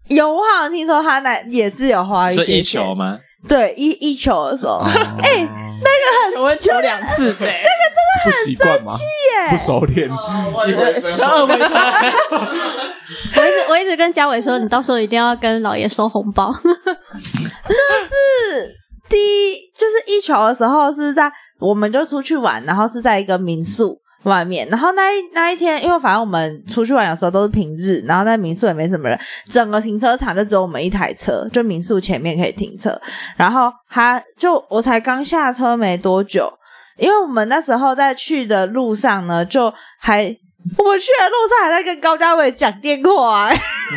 有，我好像听说他那也是有花一些是一钱球吗？对，一一球的时候，哎，求婚求两次，对，不习惯吗？不熟练，一回生然后我 我一直我一直跟嘉伟说，你到时候一定要跟老爷收红包。是第一就是一球的时候是在我们就出去玩，然后是在一个民宿外面，然后那一那一天，因为反正我们出去玩有时候都是平日，然后在民宿也没什么人，整个停车场就只有我们一台车，就民宿前面可以停车，然后他就我才刚下车没多久，因为我们那时候在去的路上呢，就还。我们去的路上还在跟高嘉伟讲电话、欸，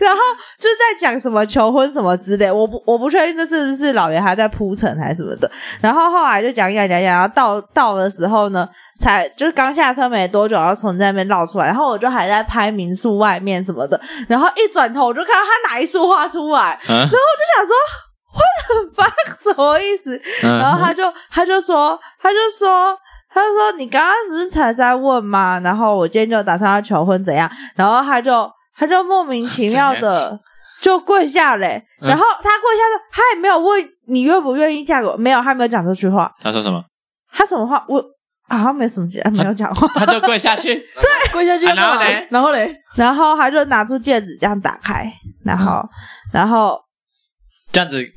然后就在讲什么求婚什么之类，我不我不确定这是不是老爷还在铺陈还是什么的。然后后来就讲讲讲讲，然后到到的时候呢，才就是刚下车没多久，然后从那边绕出来，然后我就还在拍民宿外面什么的，然后一转头我就看到他拿一束花出来，然后我就想说。我的发什么意思？然后他就他就说他就说。他就说：“你刚刚不是才在问吗？然后我今天就打算要求婚怎样？然后他就他就莫名其妙的就跪下嘞。然后他跪下的，他也没有问你愿不愿意嫁给我，没有，他没有讲这句话。他说什么？他什么话？我好像没什么讲，没有讲话。他就跪下去，对，跪下去。然后嘞，然后嘞，然后他就拿出戒指这样打开，然后然后这样子。”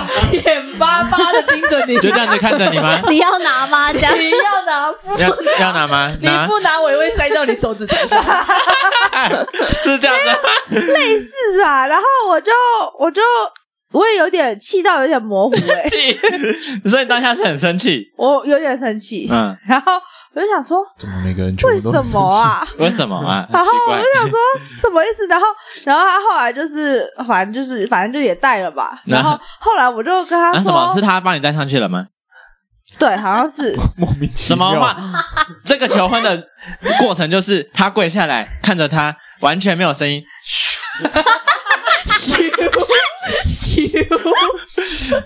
眼巴巴的盯着你，就这样子看着你吗？你要拿吗？这样你要拿？要要拿吗？你不拿，我也会塞到你手指头上。是这样子，类似吧。然后我就我就我也有点气到有点模糊哎、欸，气。所以你当下是很生气，我有点生气。嗯，然后。我就想说，怎么每个人为什么啊？为什么啊？然后我就想说，什么意思？然后，然后他后来就是，反正就是，反正就也带了吧。然后后来我就跟他说，什么？是他帮你带上去了吗？对，好像是莫名其妙。什么话？这个求婚的过程就是他跪下来看着他，完全没有声音。咻咻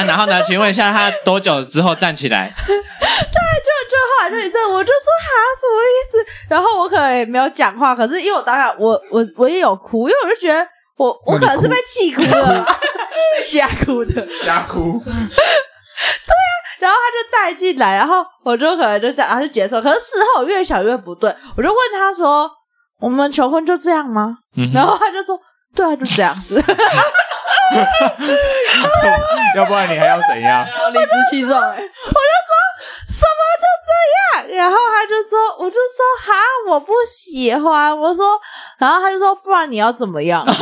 啊，然后呢？请问一下，他多久之后站起来？对，就就后来就一阵，我就说哈什么意思？然后我可能也没有讲话，可是因为我当下我我我也有哭，因为我就觉得我我可能是被气哭了，瞎哭的，瞎哭。对啊，然后他就带进来，然后我就可能就这样，他就接受。可是事后我越想越不对，我就问他说：“我们求婚就这样吗？”嗯、然后他就说：“对啊，就这样子。” 要不然你还要怎样？理直气壮！我就说什么就这样，然后他就说，我就说哈，我不喜欢。我说，然后他就说，不然你要怎么样？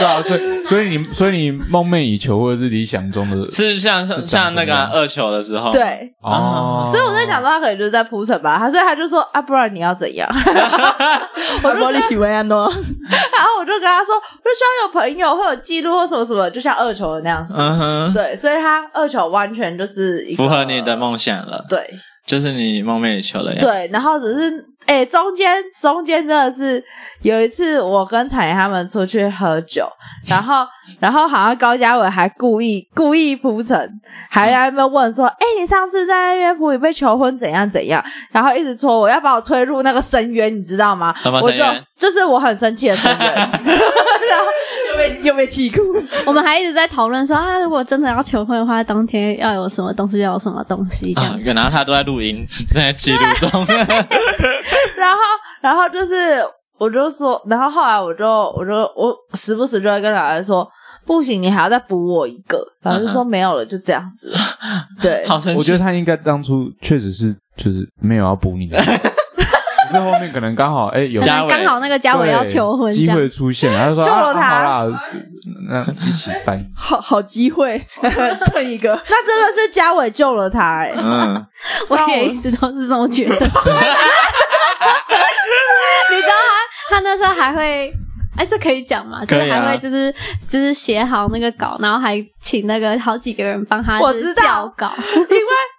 对啊，所以所以你所以你梦寐以求或者是理想中的，是像是像那个二球的时候，对哦，所以我在想说，他可能就是在铺陈吧。他所以他就说啊，不然你要怎样？我说你喜欢安诺，然后我就跟他说，我就希望有朋友会有记录或什么什么，就像二球的那样子。嗯哼，对，所以他二球完全就是符合你的梦想了。对，就是你梦寐以求的样子。对，然后只是哎、欸，中间中间真的是有一次，我跟彩妍他们出去喝酒，然后 然后好像高嘉伟还故意故意铺陈，还在那边问说：“哎、欸，你上次在那边普里被求婚怎样怎样？”然后一直戳我要把我推入那个深渊，你知道吗？什么深渊？我就就是我很生气的深渊，然后又被又被气哭。我们还一直在讨论说啊，如果真的要求婚的话，当天要有什么东西，要有什么东西这样。嗯、然后他都在录音，在记录中。然后，然后就是，我就说，然后后来我就，我就，我时不时就会跟老师说，不行，你还要再补我一个。老师说没有了，就这样子。对，好生气。我觉得他应该当初确实是，就是没有要补你的，只是后面可能刚好，哎，有刚好那个嘉伟要求婚，机会出现，他就说救了他，好啦，那一起办，好好机会，蹭一个，那真的是嘉伟救了他，哎，嗯，我也一直都是这么觉得。你知道他，他那时候还会，哎，这可以讲嘛？就是还会，就是就是写好那个稿，然后还请那个好几个人帮他，我知道。校稿，因为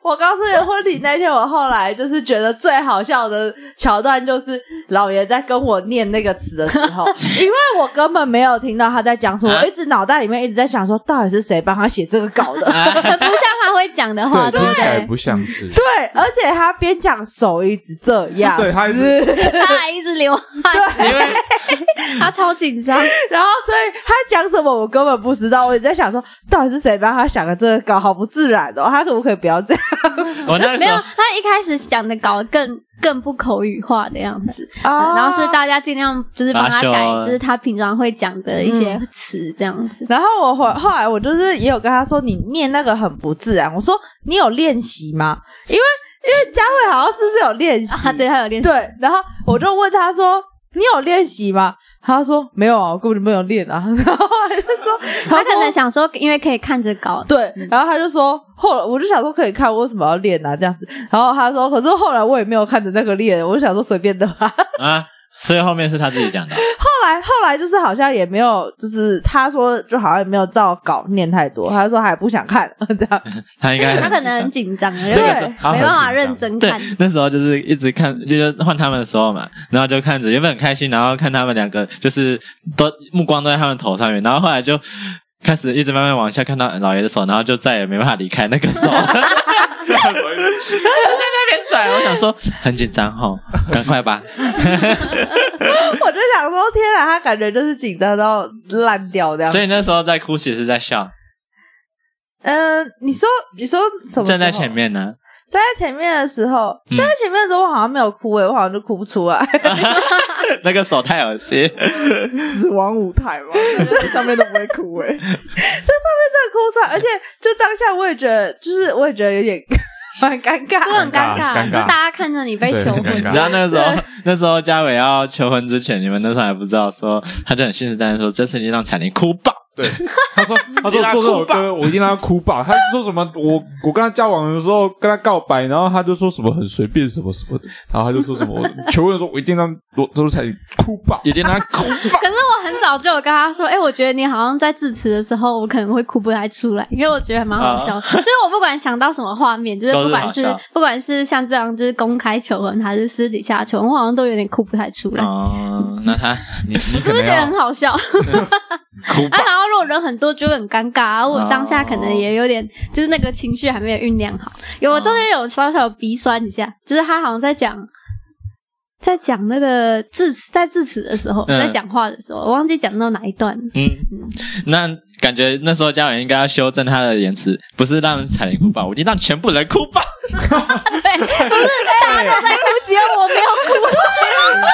我告诉你，婚礼那天，我后来就是觉得最好笑的桥段，就是老爷在跟我念那个词的时候，因为我根本没有听到他在讲什么，我一直脑袋里面一直在想说，到底是谁帮他写这个稿的？不像他会讲的话？听起来不像是。对，而且他边讲手一直这样，对，他一直，他还一直流汗，对，因为 他超紧张。然后所以他讲什么我根本不知道，我一直在想说，到底是谁帮他想的这个稿，好不自然哦，他可不可以不要这样？我那个没有，他一开始想的稿更更不口语化的样子，哦、然后是大家尽量就是帮他改，就是他平常会讲的一些词这样子。然后我后后来我就是也有跟他说，你念那个很不自然。我说你有练习吗？因为因为佳慧好像是不是有练习？啊，对，他有练习。对，然后我就问他说，你有练习吗？他说没有啊，我根本就没有练啊。然后他就说，他可能想说，因为可以看着搞。对，然后他就说，后来我就想说可以看，为什么要练啊？这样子。然后他说，可是后来我也没有看着那个练，我就想说随便的吧。啊。所以后面是他自己讲的。后来后来就是好像也没有，就是他说就好像也没有照稿念太多，他说还不想看 这样。他应该他可能很紧张，对，没办法认真看。那时候就是一直看，就是换他们的时候嘛，然后就看着原本很开心，然后看他们两个就是都目光都在他们头上面，然后后来就开始一直慢慢往下看到老爷的手，然后就再也没办法离开那个手。在那边甩，我想说很紧张吼，赶快吧！我就想说，天啊，他感觉就是紧张到烂掉这样。所以那时候在哭，其实是在笑。嗯、呃，你说，你说什么？站在前面呢？站在前面的时候，站在前面的时候，我好像没有哭诶、欸，我好像就哭不出来。那个手太恶心，死亡舞台嘛，上面都不会哭诶、欸。这上面真的哭出来，而且就当下我也觉得，就是我也觉得有点。蛮尴尬，就很尴尬，就是大家看着你被求婚。你知道那个时候，那时候嘉伟要求婚之前，你们那时候还不知道，说他就很信誓旦旦说，这次一定让彩玲哭爆。对，他说他说做这首歌，我一定让他哭爆。他说什么？我我跟他交往的时候跟他告白，然后他就说什么很随便什么什么的，然后他就说什么求婚的时候我一定让罗周彩玲哭爆，一定让他哭爆。可是我很早就有跟他说，哎，我觉得你好像在致辞的时候，我可能会哭不太出来，因为我觉得还蛮好笑。就是我不管想到什么画面，就是不管是不管是像这样就是公开求婚还是私底下求婚，我好像都有点哭不太出来。哦，那他你是不是觉得很好笑？哭啊。然后如果人很多就很尴尬，啊，我当下可能也有点，就是那个情绪还没有酝酿好。有，我中间有稍稍鼻酸一下，就是他好像在讲，在讲那个致辞，在致辞的时候，在讲话的时候，我忘记讲到哪一段。嗯，那感觉那时候嘉伟应该要修正他的言辞，不是让彩玲哭吧，我一定让全部人哭吧。对，不是大家都在哭，只有我没有哭。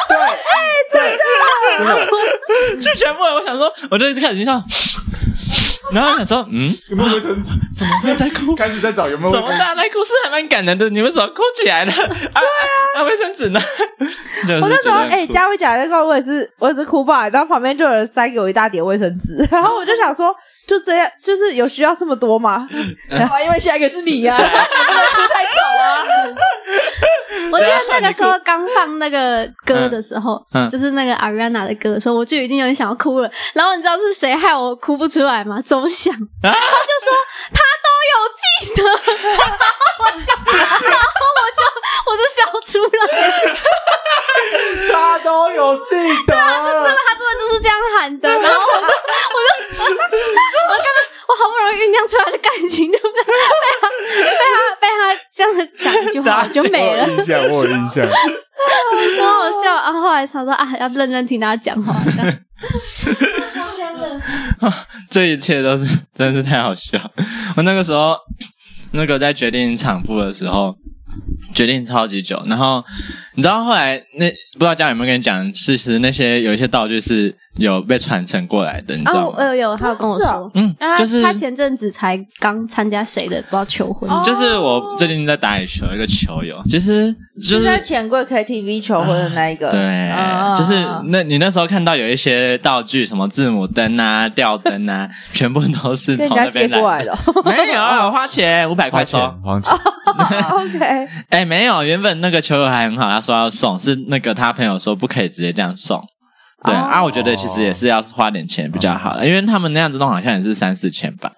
对，哎，真的，就全部人。我想说，我就一开始就笑。然后想说，嗯，有没有卫生纸？怎么会在哭？开始在找有没有？怎么大家在哭？是还蛮感人的。你们怎么哭起来了？对 啊，那卫生纸呢？我那时候，哎，佳慧讲那个，我也是，我也是哭爆。然后旁边就有人塞给我一大叠卫生纸，然后我就想说，就这样，就是有需要这么多吗？然后因为下一个是你呀，太丑啊。我记得那个时候刚放那个歌的时候，就是那个 Ariana 的歌的时候，我就已经有点想要哭了。然后你知道是谁害我哭不出来吗？周翔，然后就说他都有记得，然后我就，然后我就我就笑出来了。他都有记得，对啊，是真的，他真的就是这样喊的。然后我就，我就，我刚刚我好不容易酝酿出来的感情，就被？被他被他被他这样子讲一句话就没了。印象，我有印象，很好笑。然后后来他说啊，要认真听他讲话。这一切都是真的是太好笑。我那个时候，那个在决定场部的时候。决定超级久，然后你知道后来那不知道家有没有跟你讲，其实那些有一些道具是有被传承过来的，你知道吗？有有，他有跟我说，嗯，就是他前阵子才刚参加谁的不知道求婚，就是我最近在打野球，一个球友，其实就是在钱柜 KTV 求婚的那一个，对，就是那你那时候看到有一些道具，什么字母灯啊、吊灯啊，全部都是从那边来的，没有花钱五百块收，花钱，OK，哎。没有，原本那个球友还很好，他说要送，是那个他朋友说不可以直接这样送。对、oh. 啊，我觉得其实也是要花点钱比较好的，因为他们那样子弄好像也是三四千吧。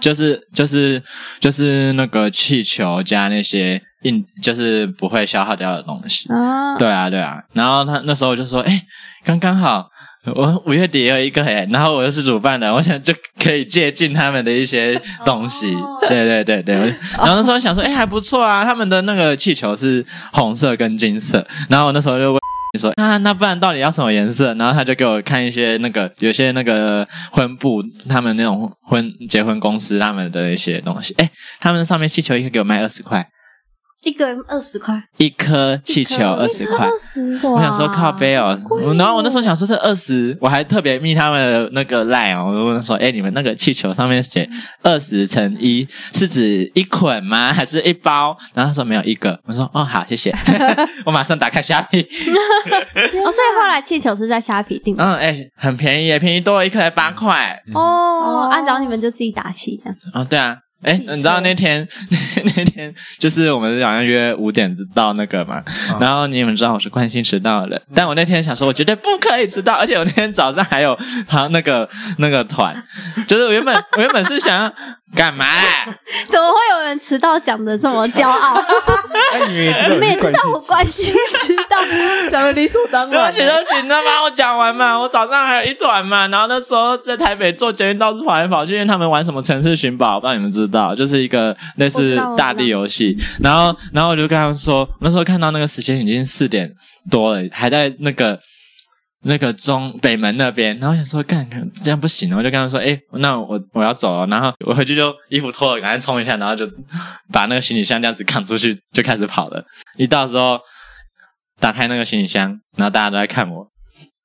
就是就是就是那个气球加那些硬，就是不会消耗掉的东西。啊，对啊，对啊。然后他那时候就说：“哎，刚刚好，我五月底也有一个哎，然后我又是主办的，我想就可以借鉴他们的一些 东西。哦对对对对。然后那时候想说：哎，还不错啊，他们的那个气球是红色跟金色。然后我那时候就问。”说啊，那不然到底要什么颜色？然后他就给我看一些那个，有些那个婚布，他们那种婚结婚公司他们的一些东西。哎，他们上面气球一个给我卖二十块，一个人二十块，一颗气球二十块。二十，我想说靠背哦，然后我那时候想说是二十，我还特别密他们的那个 line 哦，我问说，哎，你们那个气球上面写二十乘一，是指一捆吗？还是一包？然后他说没有一个，我说哦好，谢谢，我马上打开虾皮。哦，所以后来气球是在虾皮订。嗯，哎，很便宜耶，便宜多了一颗才八块。哦，按照你们就自己打气这样。哦，对啊。哎，你知道那天那 那天就是我们好像约五点到那个嘛，嗯、然后你们知道我是惯性迟到的人，但我那天想说，我绝对不可以迟到，而且我那天早上还有 他那个那个团，就是我原本我原本是想要干嘛？怎么会有人迟到讲的这么骄傲？你们也知道我惯性迟到，讲的理所当然。对不起，对不起，那帮我讲完嘛。我早上还有一团嘛，然后那时候在台北坐捷运到处跑来跑去，因为他们玩什么城市寻宝，我不知道你们知道。知道，就是一个类似大地游戏，然后，然后我就跟他们说，那时候看到那个时间已经四点多了，还在那个那个中北门那边，然后想说，干，这样不行，我就跟他们说，哎，那我我要走了，然后我回去就衣服脱了，赶快冲一下，然后就把那个行李箱这样子扛出去，就开始跑了。一到时候打开那个行李箱，然后大家都在看我，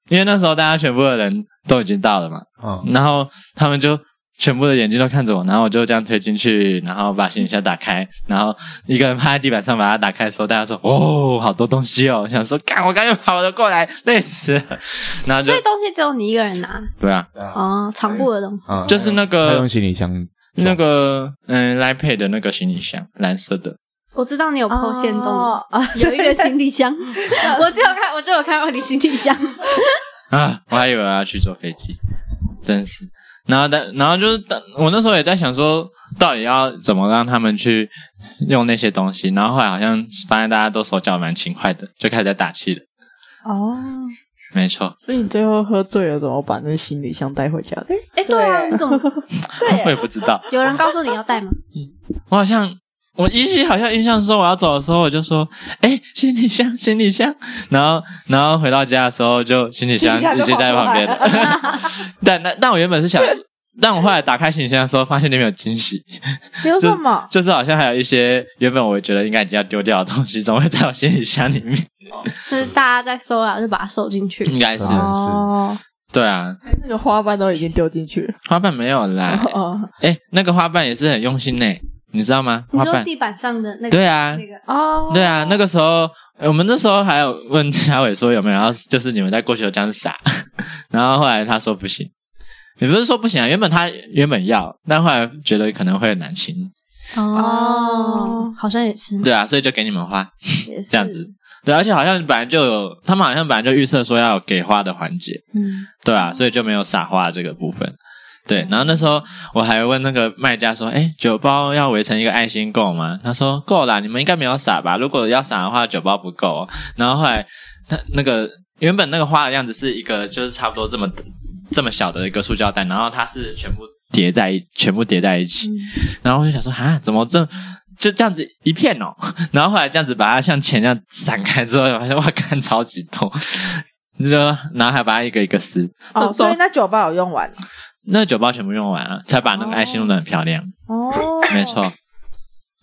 因为那时候大家全部的人都已经到了嘛，嗯，然后他们就。全部的眼睛都看着我，然后我就这样推进去，然后把行李箱打开，然后一个人趴在地板上把它打开的时候，大家说：“哦，好多东西哦！”我想说：“干，我赶紧跑了过来，累死了。”然后就所以东西只有你一个人拿？对啊，哦，长布的东西，嗯、就是那个用行李箱，那个嗯，iPad 的那个行李箱，蓝色的。我知道你有 PO 限动，哦、有一个行李箱，我只有看，我就有看到你行李箱 啊，我还以为我要去坐飞机，真是。然后，但然后就是，我那时候也在想说，到底要怎么让他们去用那些东西。然后后来好像发现大家都手脚蛮勤快的，就开始在打气了。哦，没错。所以你最后喝醉了，怎么把那个行李箱带回家的？哎，对啊，你怎么？对，我也不知道。有人告诉你要带吗？我好像。我依稀好像印象说我要走的时候，我就说：“哎，行李箱，行李箱。”然后，然后回到家的时候，就行李箱一直在旁边。但但但我原本是想，但我后来打开行李箱的时候，发现里面有惊喜。有什么？就，就是好像还有一些原本我觉得应该已经要丢掉的东西，怎么会在我行李箱里面？就是大家在收啊，就把它收进去。应该是哦，对啊，那个花瓣都已经丢进去了。花瓣没有啦。哦，哎，那个花瓣也是很用心呢。你知道吗？你说地板上的那个？对啊，那个哦，对啊，那个时候我们那时候还有问嘉伟说有没有然后，就是你们在过去有这样撒，然后后来他说不行，也不是说不行啊，原本他原本要，但后来觉得可能会很难清。哦，好像也是。对啊，所以就给你们花，也是这样子。对，而且好像本来就有，他们好像本来就预设说要有给花的环节，嗯，对啊，所以就没有撒花这个部分。对，然后那时候我还问那个卖家说：“哎，酒包要围成一个爱心够吗？”他说：“够啦，你们应该没有撒吧？如果要撒的话，酒包不够。”然后后来他那个原本那个花的样子是一个，就是差不多这么这么小的一个塑胶袋，然后它是全部叠在一，全部叠在一起。然后我就想说：“啊，怎么这就这样子一片哦？” 然后后来这样子把它像钱这样散开之后，发现哇，看超级痛，就然后还把它一个一个撕。哦，所以那酒包有用完了。那酒包全部用完了，才把那个爱心弄得很漂亮。哦，没错。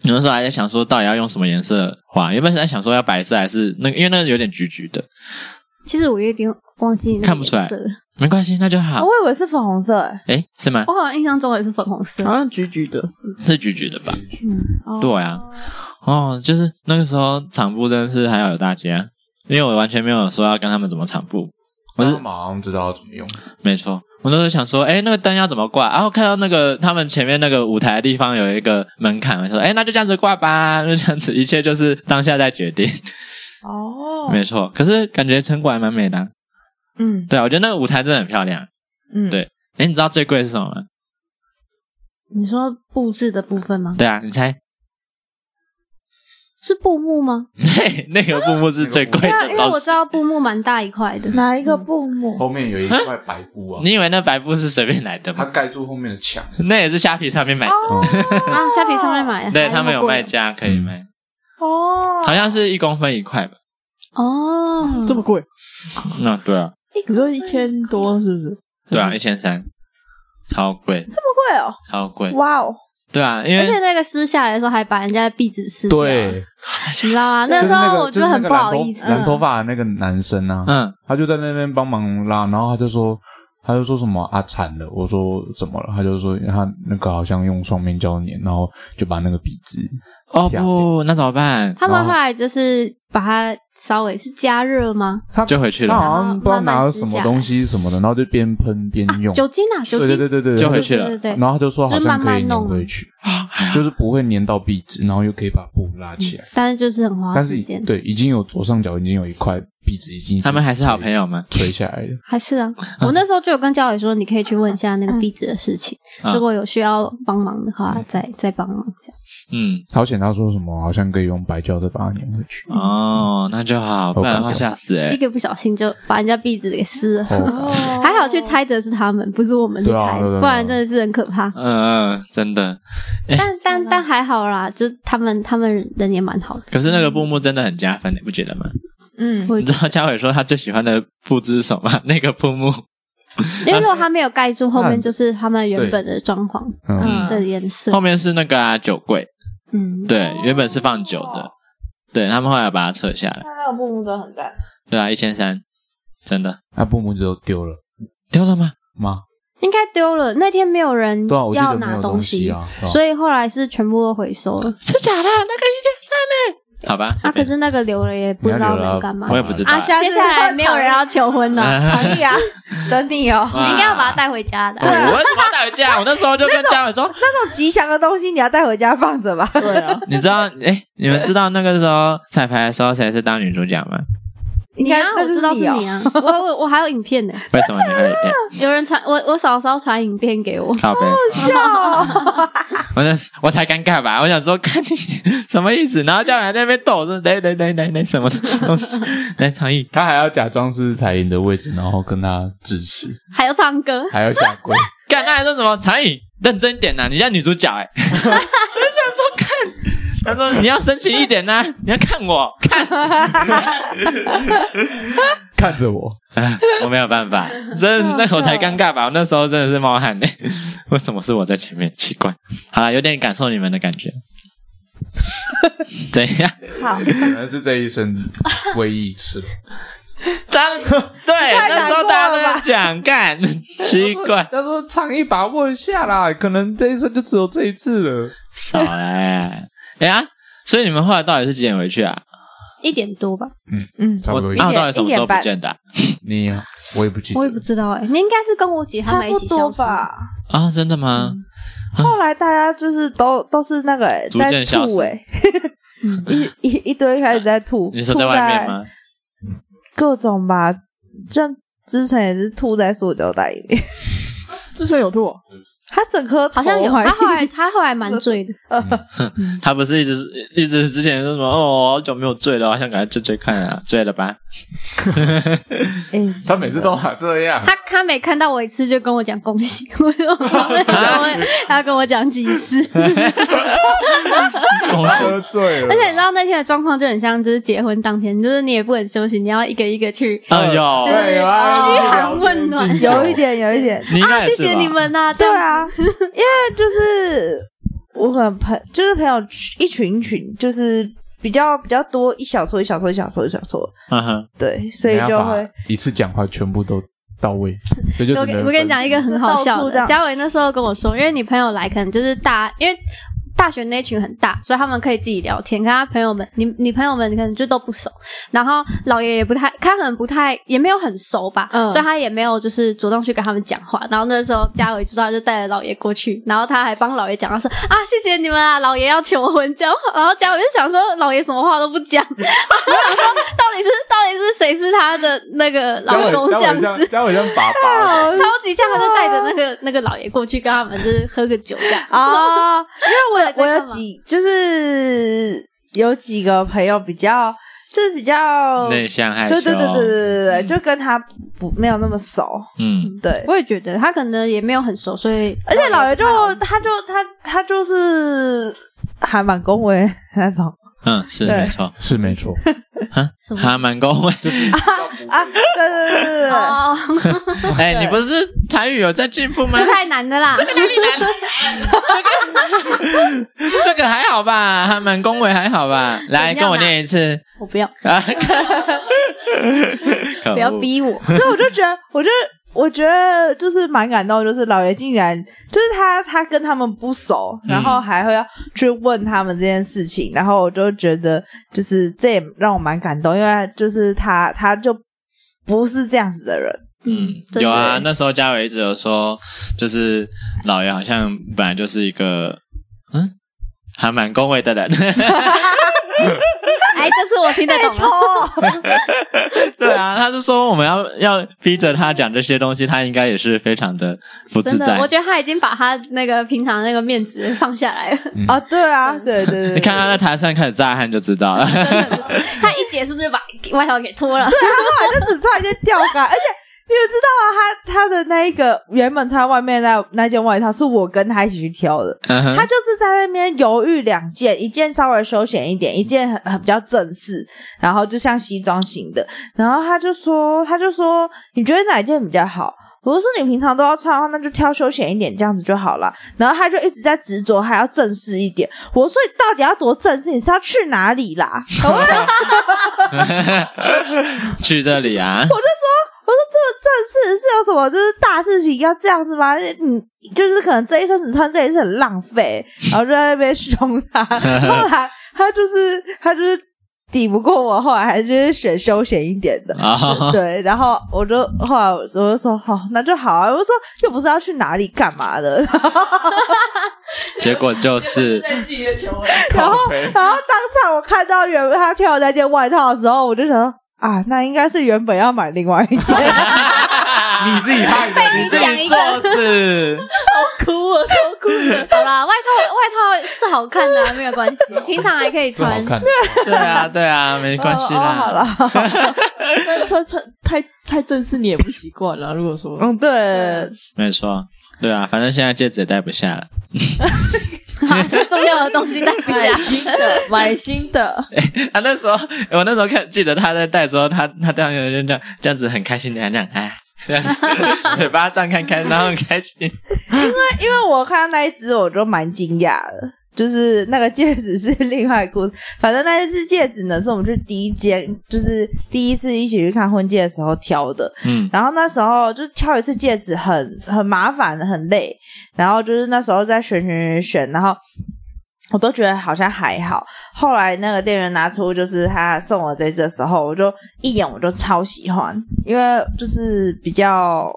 有的时候还在想说，到底要用什么颜色画？原本是在想说要白色还是那个，因为那个有点橘橘的。其实我有点忘记看不出来，没关系，那就好。我以为是粉红色，诶，是吗？我好像印象中也是粉红色，好像橘橘的，是橘橘的吧？嗯，哦对啊。哦，就是那个时候场布真的是还要有大家，因为我完全没有说要跟他们怎么场布，我是马上知道要怎么用。没错。我那时候想说，哎，那个灯要怎么挂？然后看到那个他们前面那个舞台的地方有一个门槛，我说，哎，那就这样子挂吧，就这样子，一切就是当下在决定。哦，没错。可是感觉成果还蛮美的啊。嗯，对啊，我觉得那个舞台真的很漂亮。嗯，对。哎，你知道最贵是什么吗？你说布置的部分吗？对啊，你猜？是布幕吗？对，那个布幕是最贵对啊，的，因为我知道布幕蛮大一块的。哪一个布幕？后面有一块白布啊，你以为那白布是随便来的吗它？盖住后面的墙。那也是虾皮上面买的，啊，虾皮上面买的，对他们有卖家可以卖，哦，好像是一公分一块吧。哦，这么贵？那对啊，你说一千多是不是？对啊，一千三，超贵，这么贵哦！超贵。哇哦，对啊，因为而且那个撕下来的时候还把人家的壁纸撕掉，对，你知道吗？那时候我觉得很不好意思就是那个染头染头发的那个男生啊，嗯，他就在那边帮忙拉，然后他就说，他就说什么啊惨了，我说怎么了？他就说他那个好像用双面胶粘，然后就把那个笔直，哦不，那怎么办？他们后来就是把它稍微是加热吗？它就回去了，他好像不知道拿了什么东西什么的，然后就边喷边用，酒精啊，酒精，对对对对，就回去了对对对然后他就说好像可以就是慢慢粘弄回去，就是不会粘到壁纸，然后又可以把布拉起来。但是就是很花但是时间。对，已经有左上角已经有一块壁纸已经他们还是好朋友吗？垂下来的。还是啊，我那时候就有跟教委说，你可以去问一下那个壁纸的事情，啊如果有需要帮忙的话，再再帮忙一下。嗯，好险他说什么好像可以用白胶再把它粘回去。哦，那就好，不然的话吓死哎。一个不小心就把人家壁纸给撕了，哦 还好去拆的是他们，不是我们去拆，对啊对对对不然真的是很可怕。嗯嗯，真的。但但但还好啦，就他们他们人也蛮好的。可是那个布幕真的很加分，你不觉得吗？嗯，我你知道嘉伟说他最喜欢的布置是什么吗？那个布幕，因为 如果他没有盖住，后面就是他们原本的装潢嗯，的颜色后。面是那个啊酒柜，嗯，对，原本是放酒的，对他们后来把它撤下来，那个布幕真的很赞。对啊，一千三，真的那布幕都丢了丢了吗？吗？应该丢了。那天没有人对啊，我记要得没有拿东西，啊。对吧所以后来是全部都回收了。是假的？那个一千三呢？好吧，啊，可是那个留了也不知道能干嘛我。也不知道啊，接下来没有人要求婚了，同意啊，等你哦。你应该要把它带回家的。对，我为什么要带回家？我那时候就跟家人说，那种吉祥的东西，你要带回家放着吧。对啊，你知道，哎，你们知道那个时候彩排的时候谁是当女主角吗？你啊，那我知道是哦你啊，我我我还有影片呢，为什么你会有片？有人传我我嫂嫂传影片给我，靠背，我那我才尴尬吧？我想说，看你什么意思？然后嘉伟还在那边逗我说，来来来来来，什么东西？来长意，他还要假装是彩铃的位置，然后跟他致辞，还要唱歌，还要下跪。干，他还说什么？长意，认真点呐、你像女主角哎、我想说看，他说你要深情一点呐、你要看我看，看着我，哎 我没有办法，真的那我才尴尬吧？我那时候真的是冒汗呢、为什么是我在前面？奇怪，好了，有点感受你们的感觉，怎样？好，可能是这一生唯一一次了。当对那时候大家都在讲，干奇怪，他说唱一把握一下啦，可能这一生就只有这一次了。少来哎呀！所以你们后来到底是几点回去啊？一点多吧，嗯，差不多一那我点到底什么时候不见的啊？你，我也不记得。我也不知道哎，你应该是跟我姐他差们一不多起消失吧。啊，真的吗？后来大家就是都都是那个欸逐在渐消失吐哎，一一一堆开始在吐，你说在外面吗？各种吧，像之前也是吐在塑胶袋里面，之前有吐，他整颗好像有，他后来他后来蛮醉的，他不是一直一直之前说什么哦，好久没有醉了，好想赶快追追看啊，醉了吧？哎，他每次都嘛这样。他他每看到我一次就跟我讲恭喜，他要跟我讲几次，我！喝醉了而且你知道那天的状况就很像就是结婚当天，就是你也不能休息，你要一个一个去，哎呦就，是嘘寒问暖。有一点有一点，啊，谢谢你。们呐！这对样啊，因为就是我可能朋就是朋友一群一群，就是比较比较多，一小撮一小撮一小撮一小撮，嗯哼，对，所以就会一次讲话全部都到位，所以就我只能跟我跟你讲一个很好笑的，嘉伟那时候跟我说，因为你朋友来可能就是大，因为大学那群很大，所以他们可以自己聊天，跟他朋友们，你你朋友们可能就都不熟。然后老爷也不太，他可能不太，也没有很熟吧，嗯，所以他也没有就是主动去跟他们讲话。然后那时候嘉伟知道，就带着老爷过去，然后他还帮老爷讲，他说啊，谢谢你们啊，老爷要求婚，这样。然后嘉伟就想说，老爷什么话都不讲，我想说到底是到底是谁是他的那个老公这样子？家伟像爸爸，超级像，他就带着那个那个老爷过去跟他们就是喝个酒这样啊，因为我我有几就是有几个朋友比较就是比较内向害羞，对对对对对对对，就跟他不没有那么熟，嗯，对，我也觉得他可能也没有很熟，所以而且老爷就他就他他就是还蛮恭维那种，嗯，是没错，是没错，哈，还蛮恭维，就是啊，对对对对对，哦，哎，你不是台语有在进步吗？这太难的啦，这个哪里难？这个还好吧，还蛮恭维，还好吧。来，跟我念一次。我不要啊！不要逼我。所以我就觉得，我就我觉得就是蛮感动，就是老爷竟然就是他，他跟他们不熟，然后还会要去问他们这件事情，然后我就觉得，就是这也让我蛮感动，因为就是他，他就不是这样子的人。嗯，有啊，那时候嘉伟一直有说，就是老爷好像本来就是一个嗯，还蛮恭维的人。哎，这是我听得懂的。对啊，他就说我们要要逼着他讲这些东西，他应该也是非常的不自在。我觉得他已经把他那个平常那个面子放下来了。嗯、啊，对啊，对对对，你看他在台上开始炸汗就知道了。他一结束就把外套给脱了，对，他后来就只穿一件吊杆，而且。你们知道啊？他他的那一个原本穿外面那那件外套是我跟他一起去挑的。Uh huh. 他就是在那边犹豫两件，一件稍微休闲一点，一件很很比较正式，然后就像西装型的。然后他就说，他就说，你觉得哪一件比较好？我就说你平常都要穿的话，那就挑休闲一点这样子就好了。然后他就一直在执着还要正式一点。我说你到底要多正式？你是要去哪里啦？去这里啊！我就说。我说这么正式是有什么？就是大事情要这样子吗？嗯，就是可能这一身只穿这一身很浪费，然后就在那边凶他。后来他就是他就是抵不过我，后来还是选休闲一点的。哦、对，然后我就后来我就说好、哦，那就好啊。我说又不是要去哪里干嘛的。结果就是 在自己的球然后然后当场我看到原本他跳的那件外套的时候，我就想说。啊，那应该是原本要买另外一件，你自己害的，你自己做事，好哭啊，好哭！好啦，外套外套是好看的，没有关系，平常还可以穿。对啊，对啊，没关系啦。好了，穿穿穿太太正式，你也不习惯了。如果说，嗯，对，没错，对啊，反正现在戒指也戴不下了。好，最重要的东西带不下，买新的，买新的。欸、他那时候，我那时候看记得他在带的时候，他他当时就这样这样子很开心的这样，哎，这样嘴巴张开开，然后很开心。因为因为我看到那一只，我就蛮惊讶的，就是那个戒指是另外一个，反正那一只戒指呢，是我们去第一间，就是第一次一起去看婚戒的时候挑的。嗯，然后那时候就挑一次戒指很很麻烦，很累。然后就是那时候在选选选选，然后我都觉得好像还好。后来那个店员拿出就是他送我这只的时候，我就一眼我就超喜欢，因为就是比较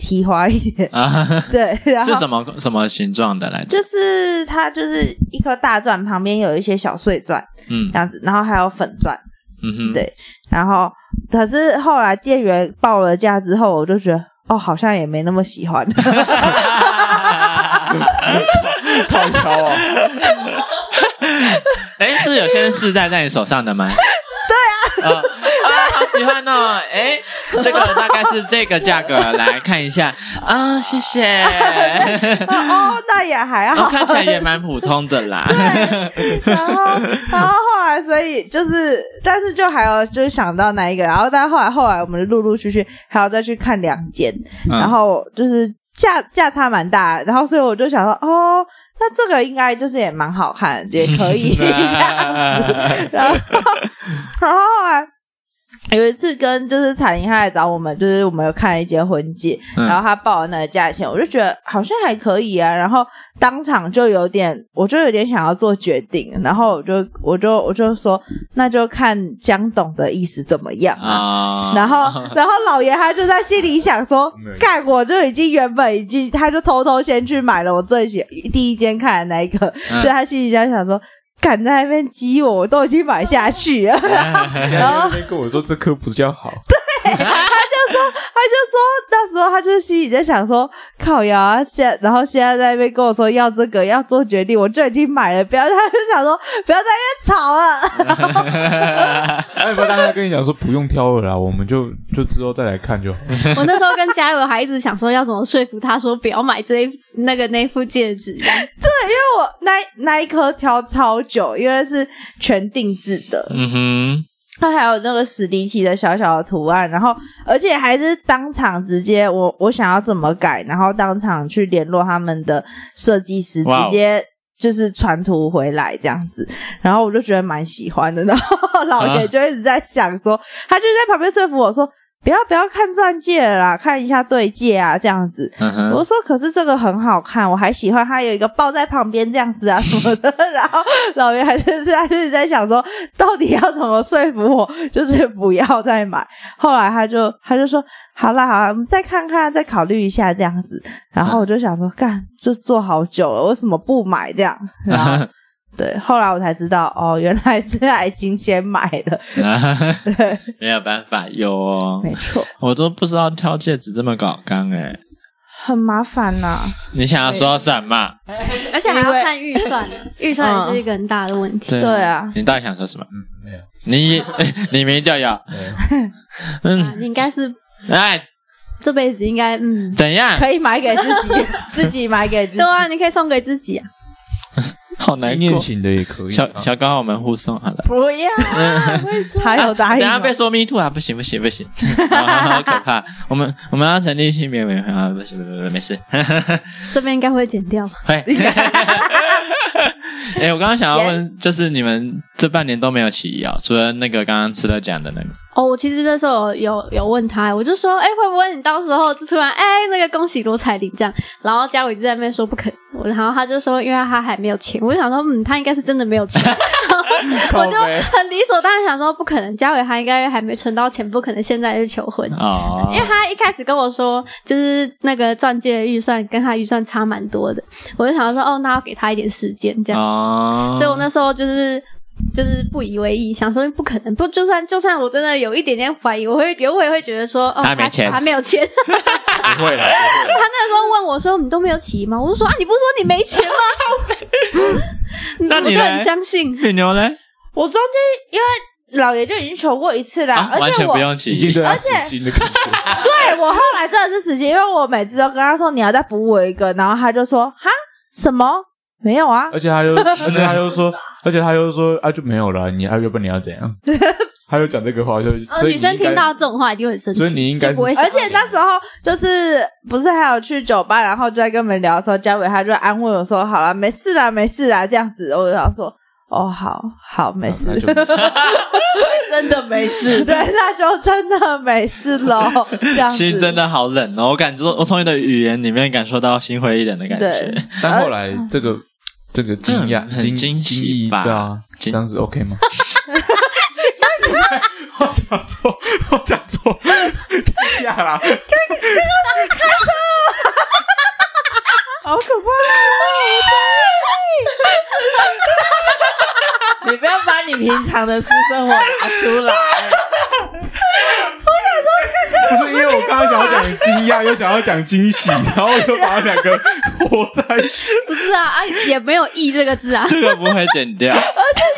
提花一点啊。对，然后是什么什么形状的来着？就是它就是一颗大钻，旁边有一些小碎钻，嗯，这样子，然后还有粉钻，嗯哼，对。然后可是后来店员报了价之后，我就觉得哦，好像也没那么喜欢。好挑啊！哎，是有些人试戴在你手上的吗？对啊，喜欢哦！哎，这个大概是这个价格，来看一下啊，谢谢。哦，那也还好，看起来也蛮普通的啦。对，然后，然后后来，所以就是，但是就还有就是想到哪一个，然后但后来后来，我们就陆陆续续还要再去看两间，嗯、然后就是。价价差蛮大，然后所以我就想说，哦，那这个应该就是也蛮好看，也可以 这样子。然后，然后后来有一次跟就是彩玲她来找我们，就是我们有看了一间婚戒，嗯然后她报了那个价钱，我就觉得好像还可以啊，然后当场就有点，我就有点想要做决定，然后我就我就我就说，那就看江董的意思怎么样啊。啊，然后，然后老爷他就在心里想说 没有：“看，我就已经原本已经，他就偷偷先去买了我最喜第一间看的那一个，嗯所以他心里在想说，敢在那边激我，我都已经买下去了。”现在在那边跟我说这颗比较好，他就说他就说那时候他就心里在想说靠腰啊，现然后现在在那边跟我说要这个要做决定，我就已经买了，不要他就想说不要在那边吵了。那有没有刚才跟你讲说不用挑了啦，我们就就之后再来看就好。我那时候跟嘉友还一直想说要怎么说服他说不要买这一那个那副戒指，对，因为我那那一颗挑超久，因为是全定制的，嗯哼，它还有那个史迪奇的小小的图案，然后而且还是当场直接我我想要怎么改，然后当场去联络他们的设计师，直接就是传图回来这样子，然后我就觉得蛮喜欢的，然后 老爷就一直在想说，他就在旁边说服我说。不要不要看钻戒了啦，看一下对戒啊，这样子。我说，可是这个很好看，我还喜欢它有一个抱在旁边这样子啊 什么的。然后老袁还是在就是在想说，到底要怎么说服我，就是不要再买。后来他就他就说，好啦好啦，我们再看看，再考虑一下这样子。然后我就想说，干，就做好久了，为什么不买这样？然后对，后来我才知道，哦，原来是他已经先买的。对，没有办法，有哦，没错，我都不知道挑戒指这么搞刚诶很麻烦呐、你想要说什么？而且还要看预算，预算也是一个很大的问题。对啊，你到底想说什么？嗯，没有，你 你明明就有，没有。嗯，啊你应该是哎，这辈子应该嗯，怎样？可以买给自己，自己买给自己。对啊，你可以送给自己啊。好难念型的也可以。小小刚，我们互送好了。不要，为什么？还有答等应吗下被说 me too 啊！不行不行不行，好好可怕！我们我们要成立性别委员会啊！不行不行不行，没事。这边应该会剪掉吧？会。哎，我刚刚想要问，就是你们这半年都没有起疑啊？除了那个刚刚吃了讲的那个。哦，我其实那时候有有有问他，我就说，哎，会不会你到时候就突然，哎，那个恭喜罗彩玲这样？然后嘉伟就在那边说不可能，然后他就说，因为他还没有钱。我就想说，嗯，他应该是真的没有钱。我就很理所当然想说，不可能，嘉伟他应该还没存到钱，不可能现在就求婚。哦，因为他一开始跟我说，就是那个钻戒的预算跟他预算差蛮多的，我就想说，哦，那要给他一点时间这样。哦，所以我那时候就是就是不以为意，想说不可能，不就算就算我真的有一点点怀疑，我会我也会觉得说，哦，他没钱还没有钱。不会了，他那时候问我说：“你都没有起疑吗？”我就说：“啊，你不是说你没钱吗？” 那你我就很相信。品牛嘞？我中间因为老爷就已经求过一次了，啊而且我不用起疑。已经对他而且死心的感觉。对我后来真的是死心，因为我每次都跟他说你要再补我一个，然后他就说哈什么没有啊，而且他又，而且他又说，而且他又说啊就没有了，你啊要不然你要怎样？他又讲这个话，就呃，所以女生听到这种话一定会很生气，所以你应该不会而且那时候就是不是还有去酒吧，然后就在跟我们聊的时候，嘉伟他就安慰我说好了，没事啦，没事啦，这样子，我就想说哦，好好没事，真的没事。对，那就真的没事喽，这样子心真的好冷哦！我感觉我从你的语言里面感受到心灰意冷的感觉对。但后来这个这个惊讶惊惊喜吧对啊，惊这样子 OK 吗？我讲错，我讲错，惊讶啦！好可怕你不要把你平常的私生活拿出来。不是因为我刚刚想要讲惊讶，又想要讲惊喜，然后又把两个合在一起，不是啊啊，也没有“意”这个字啊。这个不会剪掉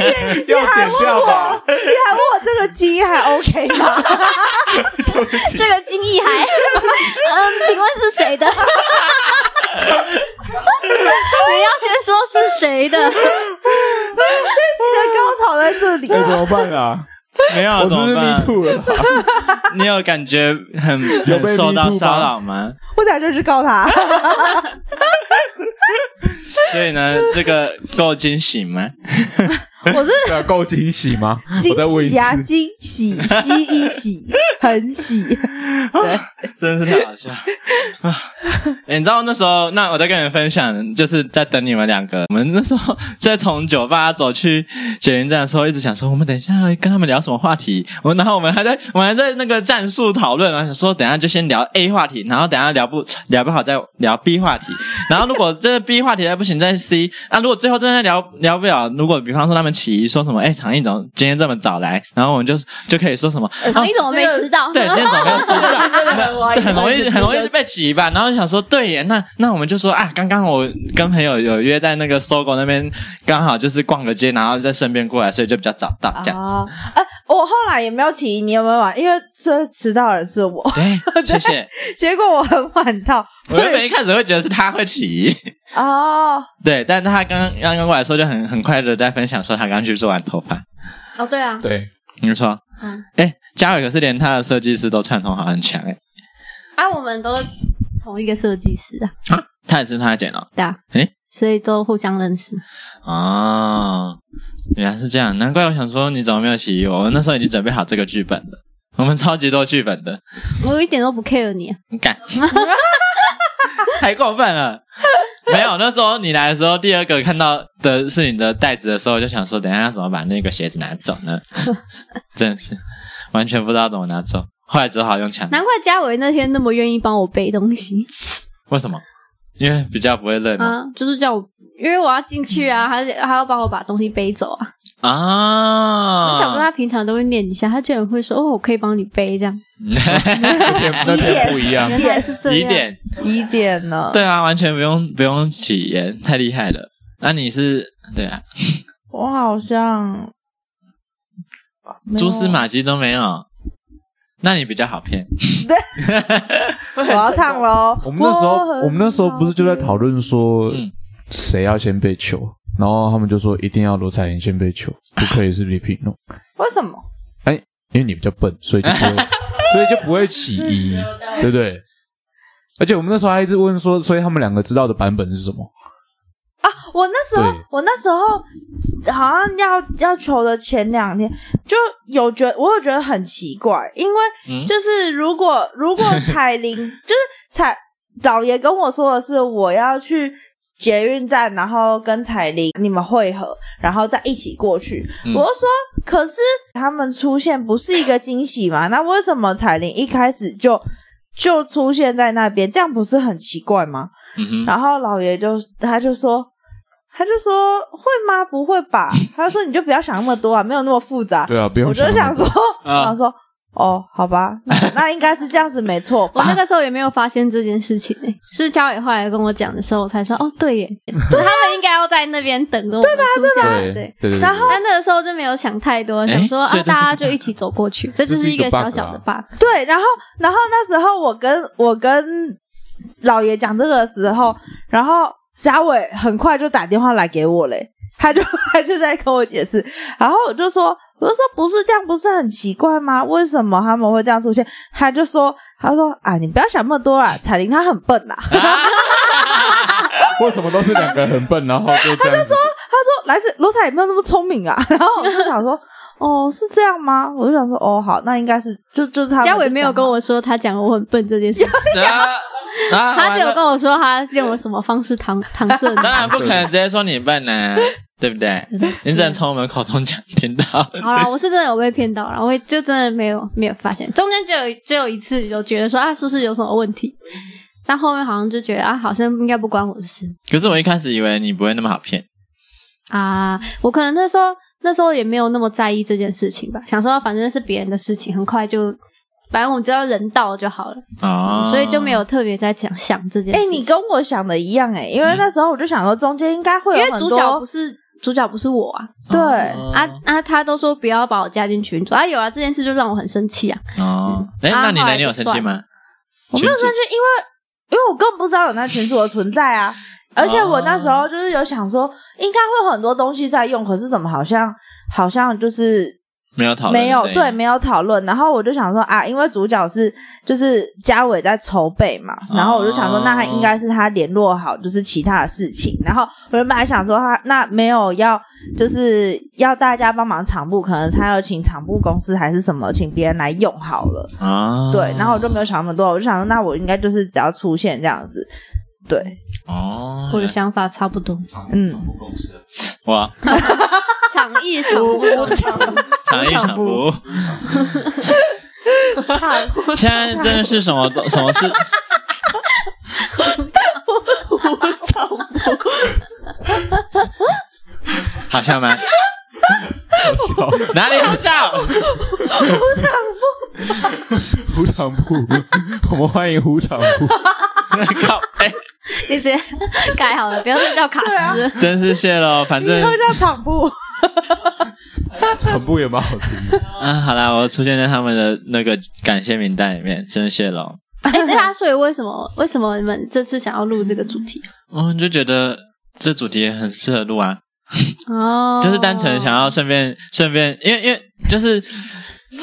要剪掉吧？你还问我这个基因还 OK 吗？这个金义还，嗯，请问是谁的？你要先说是谁的？你的高潮在这里那、，怎么办啊？没有我是不是怎么 me 办？too 了吧？你有感觉很很受到骚吗扰吗？我在这儿去告他。所以呢，这个够惊喜吗？我是对啊，够惊喜吗？我再问一惊喜啊，次。惊喜，喜一喜，很喜。对，真的是太好笑啊！欸、你知道那时候，那我在跟你们分享，就是在等你们两个。我们那时候在从酒吧走去捷运站的时候，一直想说，我们等一下跟他们聊什么话题。我们然后我们还在，我们还在那个战术讨论，然后想说，等一下就先聊 A 话题，然后等一下聊不聊不好再聊 B 话题。然后如果这个 B 话题还不行，再 C。那如果最后真的聊聊不了，如果比方说他们起疑说什么，哎、欸，长义怎么今天这么早来？然后我们就就可以说什么，长义怎么没迟到？对，今天怎么没有迟到？真的很歪，对，很容易很容易就被起疑吧。然后就想说，对耶，那那我们就说啊，刚刚我跟朋友有约在那个 SOGO 那边，刚好就是逛个街，然后再顺便过来，所以就比较早到这样子。哎、啊，我后来也没有起疑，你有没有晚？因为最迟到的人是我。对，谢谢。结果我很晚到，我原本一开始会觉得是他会起疑。哦，对，但是他刚刚刚过来的时候就很很快的在分享说他刚去做完头发。哦，对啊，对，没错。嗯，哎，嘉伟可是连他的设计师都串通好很强哎。啊，我们都同一个设计师啊。啊，他也是他剪的。对啊。哎，所以都互相认识。哦，原来是这样，难怪我想说你怎么没有起疑我？我那时候已经准备好这个剧本了，我们超级多剧本的。我一点都不 care 你啊。你敢？太过分了！没有，那时候你来的时候，第二个看到的是你的袋子的时候，我就想说，等一下要怎么把那个鞋子拿走呢？真的是完全不知道怎么拿走，后来只好用抢。难怪嘉伟那天那么愿意帮我背东西。为什么？因为比较不会累啊，就是叫我，因为我要进去啊，他他要帮我把东西背走啊。啊！我想说他平常都会念一下，他居然会说：“哦，我可以帮你背这样。”那点不一样，原来是这样。疑点，疑点呢？对啊，完全不用不用起言，太厉害了。那、啊、你是对啊？我好像蛛丝马迹都没有，那你比较好骗。对，我要唱喽。我们那时候，我们那时候不是就在讨论说，谁要先被求？然后他们就说一定要罗彩玲先被求，不可以是李品诺。为什么？哎，因为你比较笨，所以就不会，所以就不会起疑，对不对？而且我们那时候还一直问说，所以他们两个知道的版本是什么？啊，我那时候，我那时候好像要要求的前两天就有觉得，我有觉得很奇怪，因为就是如果如果彩玲 就是彩老爷跟我说的是我要去。捷运站，然后跟彩玲你们会合，然后再一起过去。嗯、我就说，可是他们出现不是一个惊喜吗？那为什么彩玲一开始就就出现在那边？这样不是很奇怪吗？嗯、然后老爷就他就说，他就说会吗？不会吧？他就说你就不要想那么多啊，没有那么复杂。对啊，不用想。我就想说，啊、想说。哦，好吧，那，那应该是这样子，没错。我那个时候也没有发现这件事情是嘉伟后来跟我讲的时候，我才说，哦，对耶，对他们应该要在那边等着我们出现，对对对。然后，但那个时候就没有想太多，想说啊，大家就一起走过去，这就是一个小小的 bug。对，然后，然后那时候我跟我跟老爷讲这个的时候，然后嘉伟很快就打电话来给我嘞，他就 他就在跟我解释，然后我就说。我就说不是这样，不是很奇怪吗？为什么他们会这样出现？他就说：“他说啊，你不要想那么多啦，彩玲她很笨呐。”为什么都是两个很笨，然后就？他就说：“他说来自罗彩也没有那么聪明啊。”然后我就想说：“哦，是这样吗？”我就想说：“哦，好，那应该是就就是他。”嘉伟没有跟我说他讲我很笨这件事情，他只有跟我说他用了什么方式搪搪塞你。当然不可能直接说你笨呢。对不对？你只能从我们口中讲听到。好了，我是真的有被骗到了，我就真的没有没有发现，中间只有只有一次有觉得说啊，是不是有什么问题？但后面好像就觉得啊，好像应该不关我的事。可是我一开始以为你不会那么好骗啊，我可能那时候那时候也没有那么在意这件事情吧，想说反正是别人的事情，很快就。反正我们只要人到就好了。啊，所以就没有特别在讲想这件事。哎，你跟我想的一样哎，因为那时候我就想说中间应该会有很多，因为主角不是主角不是我啊，对。啊啊，他都说不要把我加进群组。啊，有啊，这件事就让我很生气啊。哦，哎，那你呢？你有生气吗？我没有生气，因为因为我根本不知道有那群组的存在啊，而且我那时候就是有想说应该会有很多东西在用，可是怎么好像好像就是。没有讨论，没有对，没有讨论。然后我就想说啊，因为主角是就是嘉伟在筹备嘛，然后我就想说，那他应该是他联络好就是其他的事情。然后我原本还想说他那没有要就是要大家帮忙场部，可能他要请场部公司还是什么，请别人来用好了啊。对，然后我就没有想那么多，我就想说，那我应该就是只要出现这样子。对，哦，我的想法差不多。嗯，哇。场艺场布，场艺场布，现在真的是什么什么事？好笑吗？好笑，哪里好笑？胡场部，胡场部，我们欢迎胡场部。靠！哎，你直接改好了，不要再叫卡斯。真是谢了，反正以后叫场布。场部也蛮好听的。嗯，好啦，我出现在他们的那个感谢名单里面，真谢了。哎，对啊，所以为什么为什么你们这次想要录这个主题？我就觉得这主题很适合录啊。哦，就是单纯想要顺便顺便，因为因为就是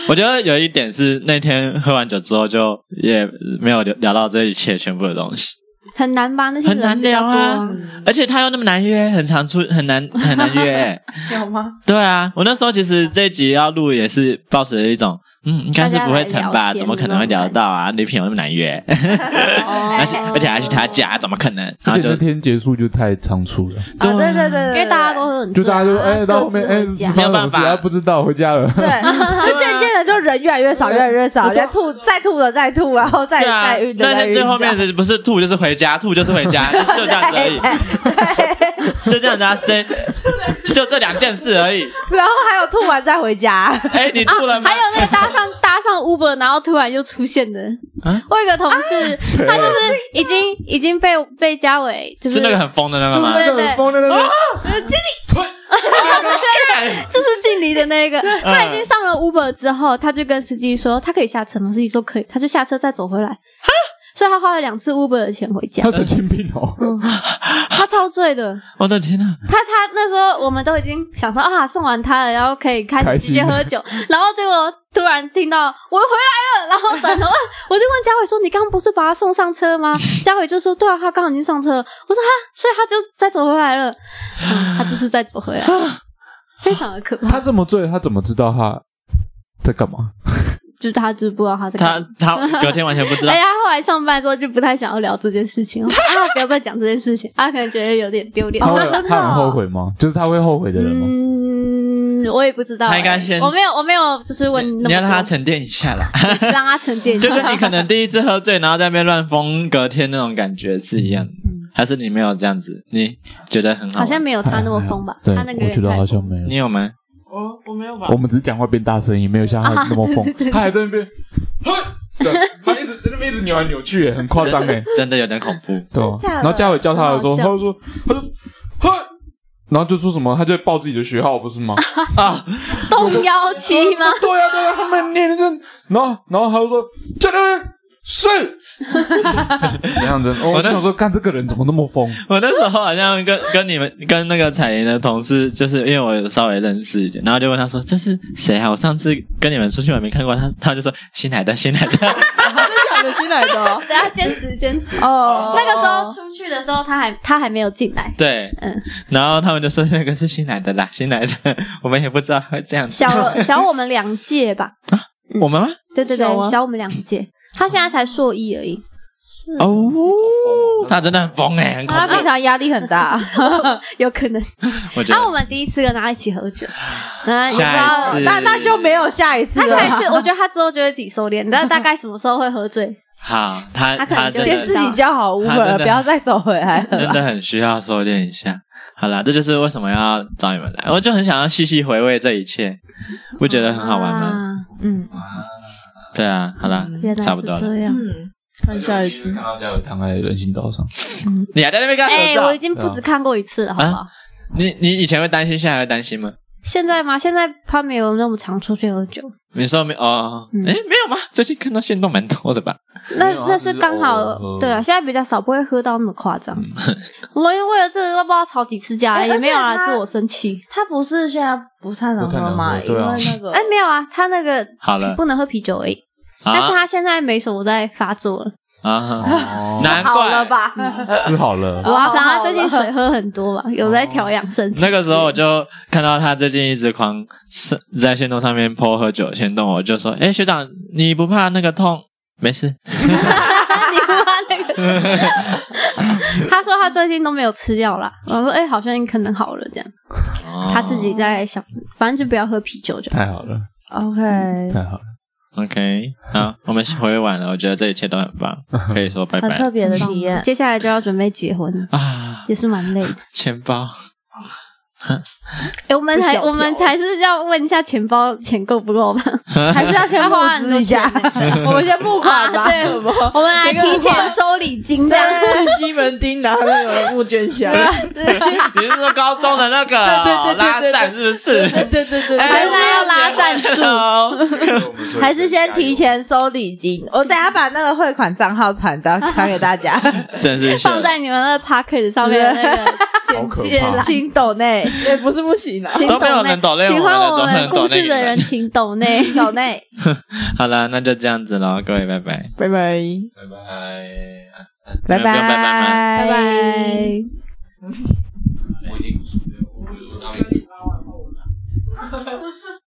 我觉得有一点是那天喝完酒之后就也没有聊聊到这一切全部的东西。很难吧？那些很难聊啊，而且他又那么难约，很常出，很难很难约。有吗？对啊，我那时候其实这一集要录也是抱持了一种，嗯，应该是不会成吧？怎么可能会聊得到啊？女朋友那么难约，而且而且还是他家，怎么可能？然后就那天结束就太仓促了。对对对对，因为大家都很就大家就哎到后面哎没有办法，不知道回家了。对，就渐渐的就人越来越少，越来越少，再吐再吐了再吐，然后再再晕，但是最后面的不是吐就是回家，吐就是回家，就这样子而已，就这样子啊，谁？就这两件事而已。然后还有吐完再回家。哎，你吐了吗？还有那个搭上搭上 Uber，然后突然又出现的。我有一个同事，他就是已经已经被被嘉伟，就是那个很疯的那个吗？对对对，很疯的那个。经理，就是经理的那个，他已经上了 Uber 之后，他就跟司机说，他可以下车吗？司机说可以，他就下车再走回来。所以他花了两次 Uber 的钱回家。他神经病哦！他超醉的。我的天呐！他他那时候我们都已经想说啊，送完他了，然后可以开始直接喝酒，然后结果突然听到我回来了，然后转头，我就问嘉伟说：“你刚刚不是把他送上车吗？” 嘉伟就说：“对啊，他刚刚已经上车了。”我说：“哈，所以他就再走回来了。”他就是再走回来，非常的可怕。他这么醉，他怎么知道他在干嘛？就是他就是不知道他在。他他隔天完全不知道。哎呀，后来上班的时候就不太想要聊这件事情了。啊，不要再讲这件事情，他可能觉得有点丢脸。他很 后悔吗？就是他会后悔的人吗？嗯，我也不知道。他应该先，我没有，我没有，就是问。你要让他沉淀一下啦，让他沉淀一下。就跟你可能第一次喝醉，然后在那边乱疯，隔天那种感觉是一样的。还是你没有这样子？你觉得很好？好像没有他那么疯吧？他那个我觉得好像没有。你有吗？我我没有吧，我们只是讲话变大声音，没有像他那么疯。他还在那边，对，他一直在那边一直扭来扭去，很夸张哎，真的有点恐怖。对，然后嘉伟叫他的时候，他就说，他就，然后就说什么，他就报自己的学号，不是吗？啊，东幺七吗？对啊对啊，他们念的，然后然后他就说，嘉伟。是，这样子。我那时候看这个人怎么那么疯。我那时候好像跟跟你们跟那个彩玲的同事，就是。因为我有稍微认识一点，然后就问他说：“这是。谁啊？我上次跟你们出去我没看过他。”他就说：“新来的，新来的。”真的新来的。等下兼职兼职哦。那个时候出去的时候，他还他还没有进来。对，嗯。然后他们就说：“那个是。新来的啦，新来的。”我们也不知道会这样子。小小我们两届吧？啊，我们吗？对对对，小我们两届。他现在才硕一而已，是哦，他真的很疯哎，他平常压力很大，有可能。那我们第一次跟他一起喝酒，那下一次，那那就没有下一次。他下一次，我觉得他之后就会自己收敛，但大概什么时候会喝醉？好，他他可能就先自己叫好 Uber，不要再走回来了。真的很需要收敛一下。好啦，这就是为什么要找你们来，我就很想要细细回味这一切，不觉得很好玩吗？嗯。对啊，好了，差不多了。嗯，看下一次。看到嘉伟躺在人行道上，你还在那边看？哎，我已经不止看过一次了，好不好？你你以前会担心，现在会担心吗？现在吗？现在他没有那么常出去喝酒。你说没哦？哎，没有吗？最近看到线动蛮多的吧？那没有那是刚好对啊，现在比较少，不会喝到那么夸张。我们为了这个都不知道吵几次架，哎也没有啦，而且他是我生气。他不是现在不太能不太能喝吗？因为喝对啊那个哎，没有啊，他那个好了不能喝啤酒而已，但是啊他现在没什么在发作了。啊，哦难好了怪吧？治好了。我他最近水喝很多吧，有在调养身体。那个时候我就看到他最近一直狂是在线动上面 po 喝酒限动，我就说：“哎，学长，你不怕那个痛？没事。你不怕那个？他说他最近都没有吃药啦。我说：“哎，好像可能好了这样。”哦他自己在想，反正就不要喝啤酒就好。太好了，OK，太好了。OK，好，我们回完了，我觉得这一切都很棒，可以说拜拜很特别的体验。接下来就要准备结婚，啊！也是蛮累的。钱包 哎，我们不小条还我们还是要问一下钱包钱够不够吧？还是要先募资一下，我们先募款吧。啊对我们来提前收礼金，这样 去西门町拿那个募捐箱，你是说高中的那个对对对对拉赞是不是？对对对，还是要拉赞助。还是先提前收礼金，我等下把那个汇款账号传到传给大家。真是秀放在你们的 pocket 上面的那个简介怕栏。请抖内，也不是不行啊。请都没有人抖内我们喜欢我们故事的人，请抖内。抖内，好了，那就这样子喽，各位拜拜，拜拜。拜拜，拜拜拜？拜拜拜。我已经，我我当